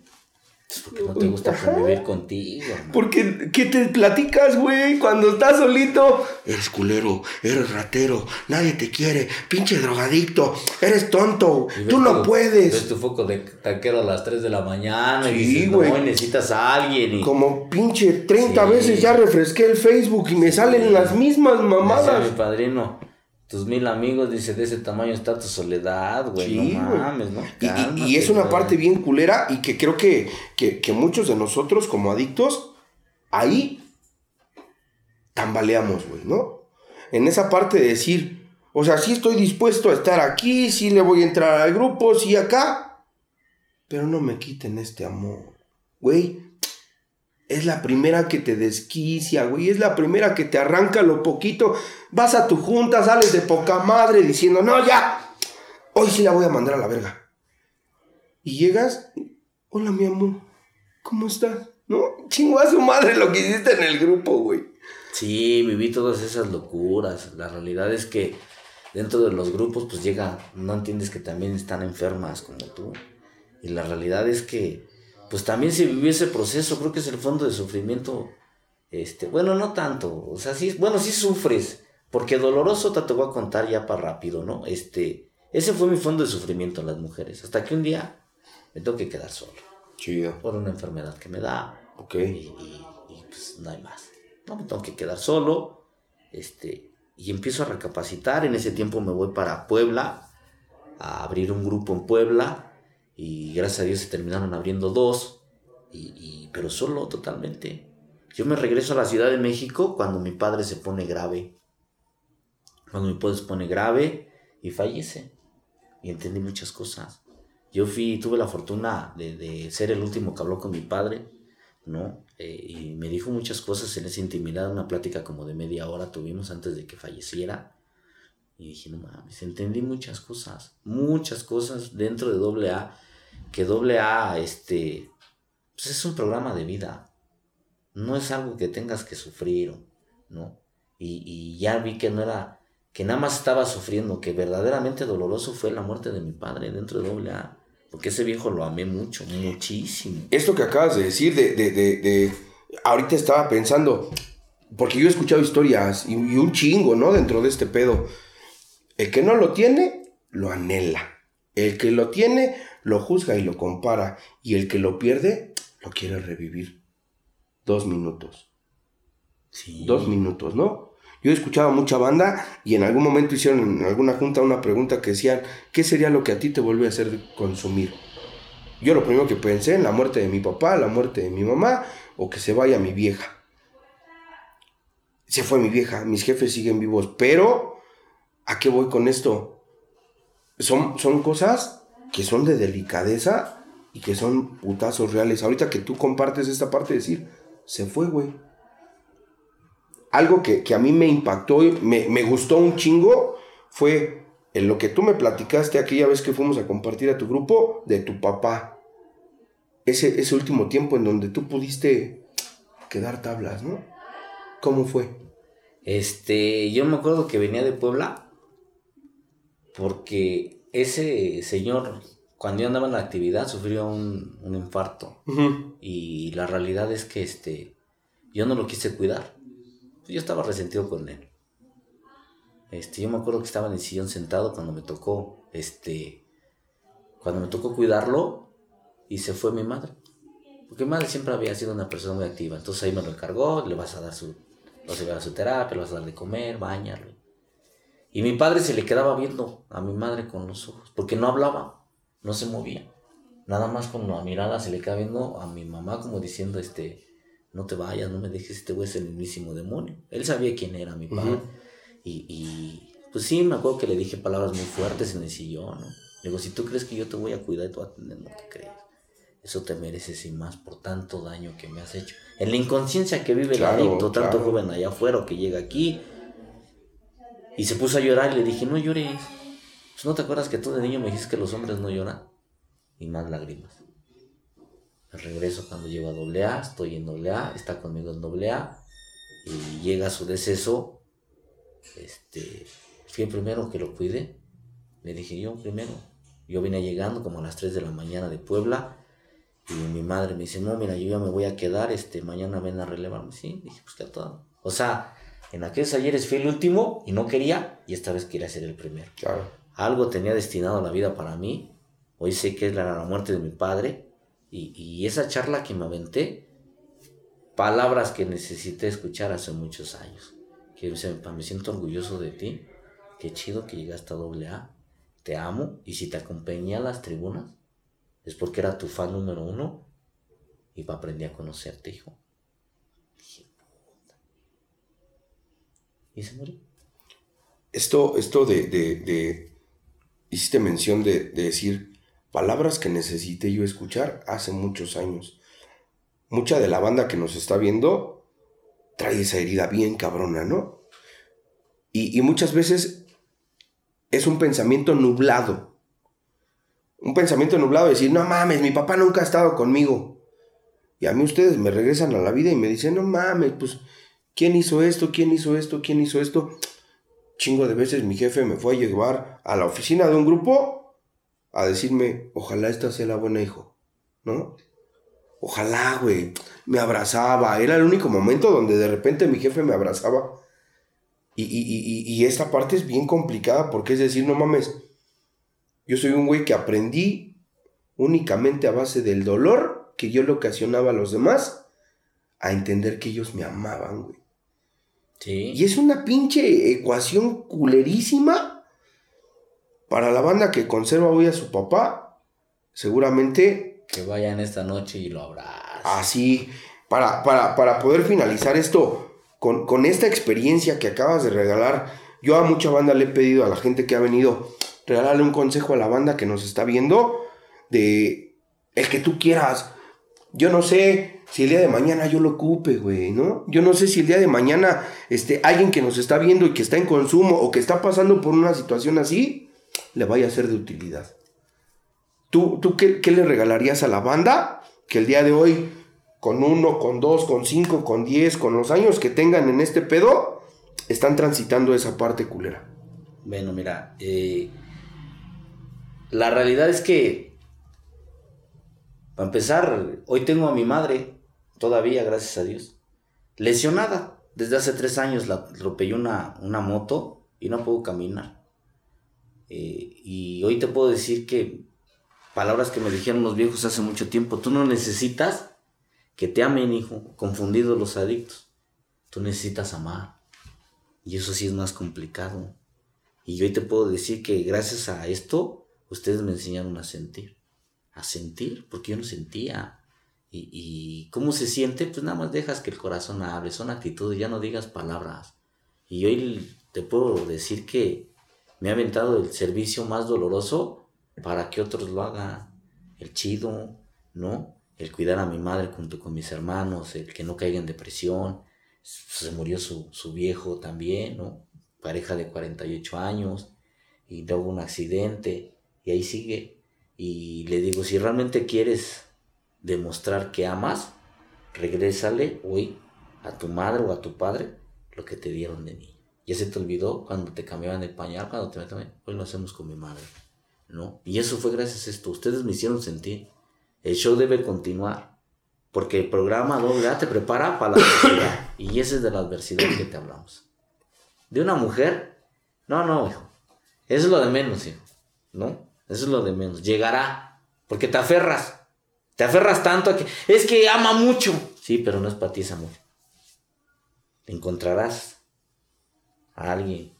Speaker 2: Porque no te gusta convivir contigo.
Speaker 1: Porque, ¿qué te platicas, güey? Cuando estás solito. Eres culero, eres ratero, nadie te quiere, pinche drogadicto, eres tonto,
Speaker 2: Y ves
Speaker 1: tú no
Speaker 2: tu- Ves
Speaker 1: puedes.
Speaker 2: tu foco de taquero a las 3 de la mañana y
Speaker 1: Sí,
Speaker 2: dices,
Speaker 1: güey.
Speaker 2: no, y necesitas a alguien. Y
Speaker 1: Como pinche 30
Speaker 2: Sí.
Speaker 1: veces ya refresqué el Facebook y me salen las mismas mamadas.
Speaker 2: mi padrino, tus mil amigos, dice, de ese tamaño está tu soledad, güey.
Speaker 1: Sí,
Speaker 2: no
Speaker 1: güey.
Speaker 2: mames, ¿no?
Speaker 1: Y- Y, y
Speaker 2: Cálmate,
Speaker 1: es una
Speaker 2: güey.
Speaker 1: parte bien culera y que creo que, que, que muchos de nosotros como adictos, ahí tambaleamos, güey, ¿no? En esa parte de decir, o sea, sí estoy dispuesto a estar aquí, sí le voy a entrar al grupo, sí acá, pero no me quiten este amor, güey. Es la primera que te desquicia, güey. Es la primera que te arranca lo poquito. Vas a tu junta, sales de poca madre diciendo, no, ya. Hoy sí la voy a mandar a la verga. Y llegas, hola mi amor, ¿cómo estás? ¿No? Chingo a su madre lo que hiciste en el grupo, güey.
Speaker 2: Sí, viví todas esas locuras. La realidad es que dentro de los grupos, pues llega, no entiendes que también están enfermas como tú. Y la realidad es que, pues también se vivió ese proceso, creo que es el fondo de sufrimiento. Este, bueno, no tanto, o sea, sí, bueno, sí sufres, porque doloroso te, te voy a contar ya para rápido, ¿no? Este, ese fue mi fondo de sufrimiento en las mujeres, hasta que un día me tengo que quedar solo
Speaker 1: Chido.
Speaker 2: por una enfermedad que me da,
Speaker 1: Ok.
Speaker 2: y, y- y, pues no hay más. No me tengo que quedar solo. Este, y empiezo a recapacitar. En ese tiempo me voy para Puebla a abrir un grupo en Puebla. Y gracias a Dios se terminaron abriendo dos. Y, y- pero solo totalmente. Yo me regreso a la Ciudad de México cuando mi padre se pone grave. Cuando mi padre se pone grave y fallece. Y entendí muchas cosas. Yo fui, tuve la fortuna de, de ser el último que habló con mi padre, ¿no? Eh, y me dijo muchas cosas en esa intimidad, una plática como de media hora tuvimos antes de que falleciera. Y dije, no mames, entendí muchas cosas, muchas cosas dentro de doble A, que doble A, este, pues es un programa de vida, no es algo que tengas que sufrir, ¿no? Y, y ya vi que no era, que nada más estaba sufriendo, que verdaderamente doloroso fue la muerte de mi padre dentro de doble A, porque ese viejo lo amé mucho, muchísimo.
Speaker 1: Esto que acabas de decir, de, de, de, de- ahorita estaba pensando, porque yo he escuchado historias y, y un chingo, ¿no? Dentro de este pedo. El que no lo tiene, lo anhela. El que lo tiene, lo juzga y lo compara. Y el que lo pierde, lo quiere revivir. Dos minutos.
Speaker 2: Sí.
Speaker 1: Dos minutos, ¿no? Yo he escuchado mucha banda y en algún momento hicieron en alguna junta una pregunta que decían, ¿qué sería lo que a ti te vuelve a hacer consumir? Yo lo primero que pensé en la muerte de mi papá, la muerte de mi mamá o que se vaya mi vieja. Se fue mi vieja, mis jefes siguen vivos, pero ¿a qué voy con esto? Son, son cosas que son de delicadeza y que son putazos reales. Ahorita que tú compartes esta parte de decir, se fue, güey algo que, que a mí me impactó y me, me gustó un chingo fue en lo que tú me platicaste aquella vez que fuimos a compartir a tu grupo de tu papá. Ese, ese último tiempo en donde tú pudiste quedar tablas, ¿no? ¿Cómo fue?
Speaker 2: Este, yo me acuerdo que venía de Puebla porque ese señor, cuando yo andaba en la actividad, sufrió un, un infarto. Y la realidad es que este, yo no lo quise cuidar. Yo estaba resentido con él. Este, yo me acuerdo que estaba en el sillón sentado cuando me tocó, este, cuando me tocó cuidarlo y se fue mi madre. Porque mi madre siempre había sido una persona muy activa. Entonces ahí me lo encargó, le vas a dar su, vas a su terapia, le vas a dar de comer, bañarlo. Y mi padre se le quedaba viendo a mi madre con los ojos, porque no hablaba, no se movía. Nada más con la mirada se le queda viendo a mi mamá como diciendo, este, no te vayas, no me dejes, este güey es el mismísimo demonio. Él sabía quién era mi padre.
Speaker 1: Ujú.
Speaker 2: y, y, pues sí, me acuerdo que le dije palabras muy fuertes en el sillón, ¿no? Le digo, si tú crees que yo te voy a cuidar y te voy a atender, no te crees. Eso te mereces y más por tanto daño que me has hecho. En la inconsciencia que vive
Speaker 1: Claro,
Speaker 2: el adicto, tanto
Speaker 1: claro.
Speaker 2: joven allá afuera que llega aquí. Y se puso a llorar y le dije, no llores. Pues, ¿No te acuerdas que tú de niño me dijiste que los hombres no lloran? Y más lágrimas. Regreso cuando llego a doble A, estoy en doble A, está conmigo en doble A. Y llega su deceso. Este, fui el primero que lo cuide. Le dije yo primero. Yo venía llegando como a las 3 de la mañana de Puebla. Y mi madre me dice, no, mira, yo ya me voy a quedar, este, mañana ven a relevarme. Sí, dije, pues que todo. O sea, en aquellos ayeres fui el último y no quería, y esta vez quería ser el primero.
Speaker 1: Claro.
Speaker 2: Algo tenía destinado la vida para mí. Hoy sé que es la, la muerte de mi padre. Y, y esa charla que me aventé, palabras que necesité escuchar hace muchos años. Que me, me siento orgulloso de ti. Qué chido que llegaste a doble A. Te amo. Y si te acompañé a las tribunas, es porque era tu fan número uno. Y aprendí a conocerte, hijo. Dije, puta. Y se murió.
Speaker 1: Esto, esto de, de, hiciste mención de, de decir palabras que necesité yo escuchar hace muchos años. Mucha de la banda que nos está viendo trae esa herida bien cabrona, ¿no? Y, y muchas veces es un pensamiento nublado. Un pensamiento nublado de decir, no mames, mi papá nunca ha estado conmigo. Y a mí ustedes me regresan a la vida y me dicen, no mames, pues, ¿quién hizo esto? ¿Quién hizo esto? ¿Quién hizo esto? Chingo de veces mi jefe me fue a llevar a la oficina de un grupo a decirme, ojalá esta sea la buena hijo, ¿no? Ojalá, güey, me abrazaba. Era el único momento donde de repente mi jefe me abrazaba. Y, y, y, y esta parte es bien complicada porque es decir, no mames, yo soy un güey que aprendí únicamente a base del dolor que yo le ocasionaba a los demás a entender que ellos me amaban, güey.
Speaker 2: Sí.
Speaker 1: Y es una pinche ecuación culerísima para la banda que conserva hoy a su papá. Seguramente
Speaker 2: Que vayan esta noche y lo abracen.
Speaker 1: así, para, para, para poder finalizar esto, con, con esta experiencia que acabas de regalar, yo a mucha banda le he pedido a la gente que ha venido, regalarle un consejo a la banda que nos está viendo, de el que tú quieras. Yo no sé si el día de mañana yo lo ocupe, güey, ¿no? Yo no sé si el día de mañana este, alguien que nos está viendo y que está en consumo o que está pasando por una situación así, le vaya a ser de utilidad. ¿Tú, tú qué, qué le regalarías a la banda que el día de hoy, con uno, con dos, con cinco, con diez, con los años que tengan en este pedo, están transitando esa parte culera?
Speaker 2: Bueno, mira, eh, la realidad es que, para empezar, hoy tengo a mi madre, todavía, gracias a Dios, lesionada. Desde hace tres años la una, una moto y no puedo caminar. Eh, y hoy te puedo decir que palabras que me dijeron los viejos hace mucho tiempo, tú no necesitas que te amen, hijo, confundidos los adictos. Tú necesitas amar. Y eso sí es más complicado. Y hoy te puedo decir que gracias a esto, ustedes me enseñaron a sentir. A sentir, porque yo no sentía. Y, y cómo se siente, pues nada más dejas que el corazón hable, son actitudes, ya no digas palabras. Y hoy te puedo decir que me ha aventado el servicio más doloroso para que otros lo hagan. El chido, ¿no? El cuidar a mi madre junto con mis hermanos, el que no caiga en depresión. Se murió su, su viejo también, ¿no? Pareja de 48 años y luego un accidente y ahí sigue. Y le digo, si realmente quieres demostrar que amas, regrésale hoy a tu madre o a tu padre lo que te dieron de niño. Ya se te olvidó cuando te cambiaban el pañal, cuando te metían, hoy lo hacemos con mi madre, ¿no? Y eso fue gracias a esto. Ustedes me hicieron sentir. El show debe continuar. Porque el programa AA te prepara para la adversidad. Y ese es de la adversidad que te hablamos. De una mujer, no, no, hijo. Eso es lo de menos, hijo. ¿No? Eso es lo de menos. Llegará. Porque te aferras. Te aferras tanto a que. Es que ama mucho. Sí, pero no es para ti ese amor. Encontrarás a alguien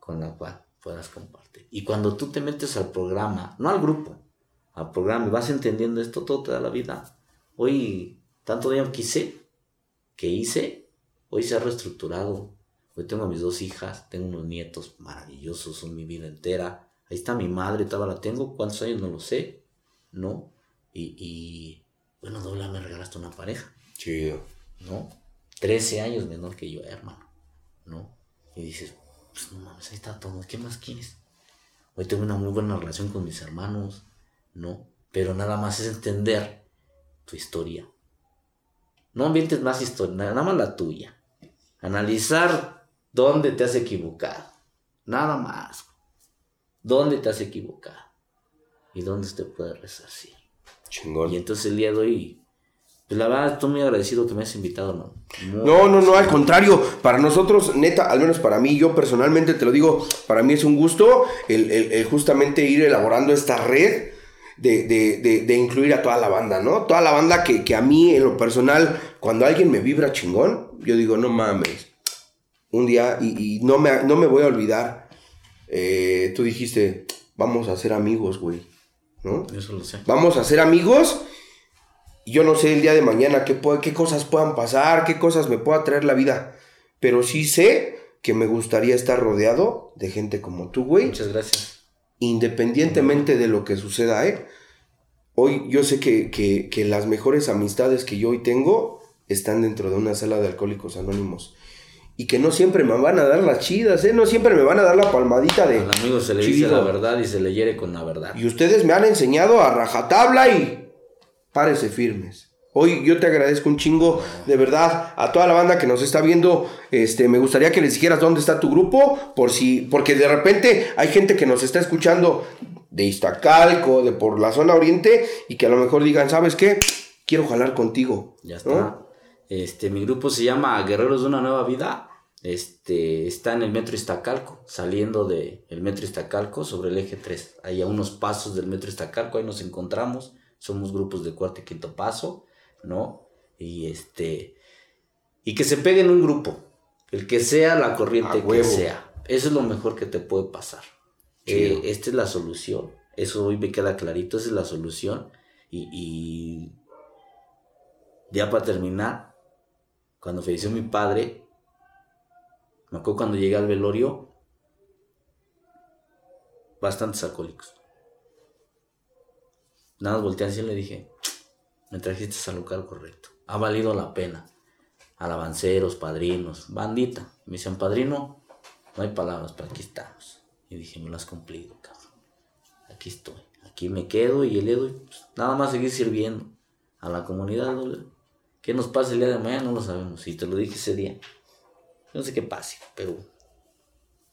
Speaker 2: con la cual puedas compartir. Y cuando tú te metes al programa, no al grupo, al programa y vas entendiendo esto, todo te da la vida. Hoy, tanto que hice, que hice, hoy se ha reestructurado. Hoy tengo a mis dos hijas, tengo unos nietos maravillosos, son mi vida entera. Ahí está mi madre, todavía la tengo. ¿Cuántos años? No lo sé. ¿No? Y, y bueno, Dobla me regalaste una pareja.
Speaker 1: Chido.
Speaker 2: ¿No? 13 años menor que yo, hermano. ¿No? Y dices, pues no mames, ahí está todo. ¿Qué más quieres? Hoy tengo una muy buena relación con mis hermanos. ¿No? Pero nada más es entender tu historia. No ambientes más historia, nada más la tuya. Analizar dónde te has equivocado. Nada más. ¿Dónde te has equivocado? ¿Y dónde te puede resarcir?
Speaker 1: Chingón.
Speaker 2: Y entonces el día de hoy, pues la verdad estoy muy agradecido que me hayas invitado, ¿no? Muy
Speaker 1: No, no, no, al contrario, para nosotros, neta, al menos para mí, yo personalmente te lo digo, para mí es un gusto el, el- el justamente ir elaborando esta red de, de- de- de incluir a toda la banda, ¿no? Toda la banda que, que a mí, en lo personal, cuando alguien me vibra chingón, yo digo, no mames, un día, y, y no, me, no me voy a olvidar, eh, tú dijiste, vamos a ser amigos, güey, ¿no?
Speaker 2: Eso lo sé.
Speaker 1: Vamos a ser amigos. Y Yo no sé el día de mañana qué, cosas puedan pasar, qué cosas me pueda traer la vida. Pero sí sé que me gustaría estar rodeado de gente como tú, güey.
Speaker 2: Muchas gracias.
Speaker 1: Independientemente de lo que suceda, ¿eh? Hoy yo sé que, que- que las mejores amistades que yo hoy tengo están dentro de una sala de alcohólicos anónimos. Y que no siempre me van a dar las chidas, ¿eh? No siempre me van a dar la palmadita de...
Speaker 2: Al amigo se le dice la verdad y se le hiere con la verdad.
Speaker 1: Y ustedes me han enseñado a rajatabla y párese firmes. Hoy yo te agradezco un chingo, de verdad, a toda la banda que nos está viendo. Este, me gustaría que les dijeras dónde está tu grupo, por si, porque de repente hay gente que nos está escuchando de Iztacalco, de por la zona oriente, y que a lo mejor digan, ¿sabes qué? Quiero jalar contigo.
Speaker 2: Ya
Speaker 1: ¿no?
Speaker 2: Este, mi grupo se llama Guerreros de una Nueva Vida. Este, está en el Metro Iztacalco, saliendo del el Metro Iztacalco sobre el eje 3. Ahí a unos pasos del Metro Iztacalco, ahí nos encontramos. Somos grupos de cuarto y quinto paso, ¿no? Y este, y que se peguen un grupo, el que sea la corriente que sea. Eso es lo mejor que te puede pasar. Eh, esta es la solución. Eso hoy me queda clarito, esa es la solución. Y, y ya para terminar, cuando falleció mi padre, me acuerdo cuando llegué al velorio, bastantes alcohólicos. Nada más volteé así y le dije, me trajiste al lugar correcto. Ha valido la pena. Alabanceros, padrinos, bandita. Me dicen, padrino, no hay palabras, pero aquí estamos. Y dije, me lo has cumplido, cabrón. Aquí estoy. Aquí me quedo y de hoy, pues, nada más seguir sirviendo a la comunidad. ¿no? ¿Qué nos pasa el día de mañana? No lo sabemos. Y te lo dije ese día. No sé qué pase, pero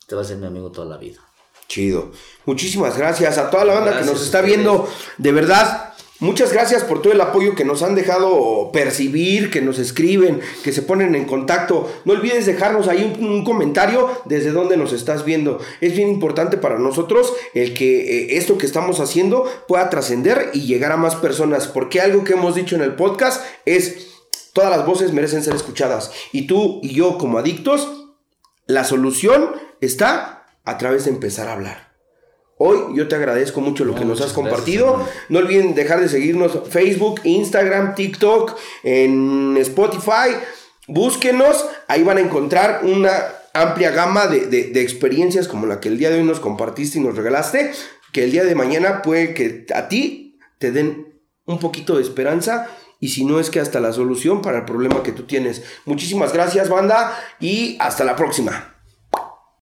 Speaker 2: te va a ser mi amigo toda la vida.
Speaker 1: Chido. Muchísimas gracias a toda la banda que nos está viendo. De verdad, muchas gracias por todo el apoyo que nos han dejado percibir, que nos escriben, que se ponen en contacto. No olvides dejarnos ahí un, un comentario desde donde nos estás viendo. Es bien importante para nosotros el que eh, esto que estamos haciendo pueda trascender y llegar a más personas. Porque algo que hemos dicho en el podcast es, todas las voces merecen ser escuchadas. Y tú y yo como adictos, la solución está a través de empezar a hablar. Hoy yo te agradezco mucho lo
Speaker 2: No,
Speaker 1: que nos has compartido.
Speaker 2: gracias,
Speaker 1: no olviden dejar de seguirnos Facebook, Instagram, TikTok, en Spotify. Búsquenos, ahí van a encontrar una amplia gama de, de- de experiencias como la que el día de hoy nos compartiste y nos regalaste, que el día de mañana puede que a ti te den un poquito de esperanza y si no es que hasta la solución para el problema que tú tienes. Muchísimas gracias banda y hasta la próxima.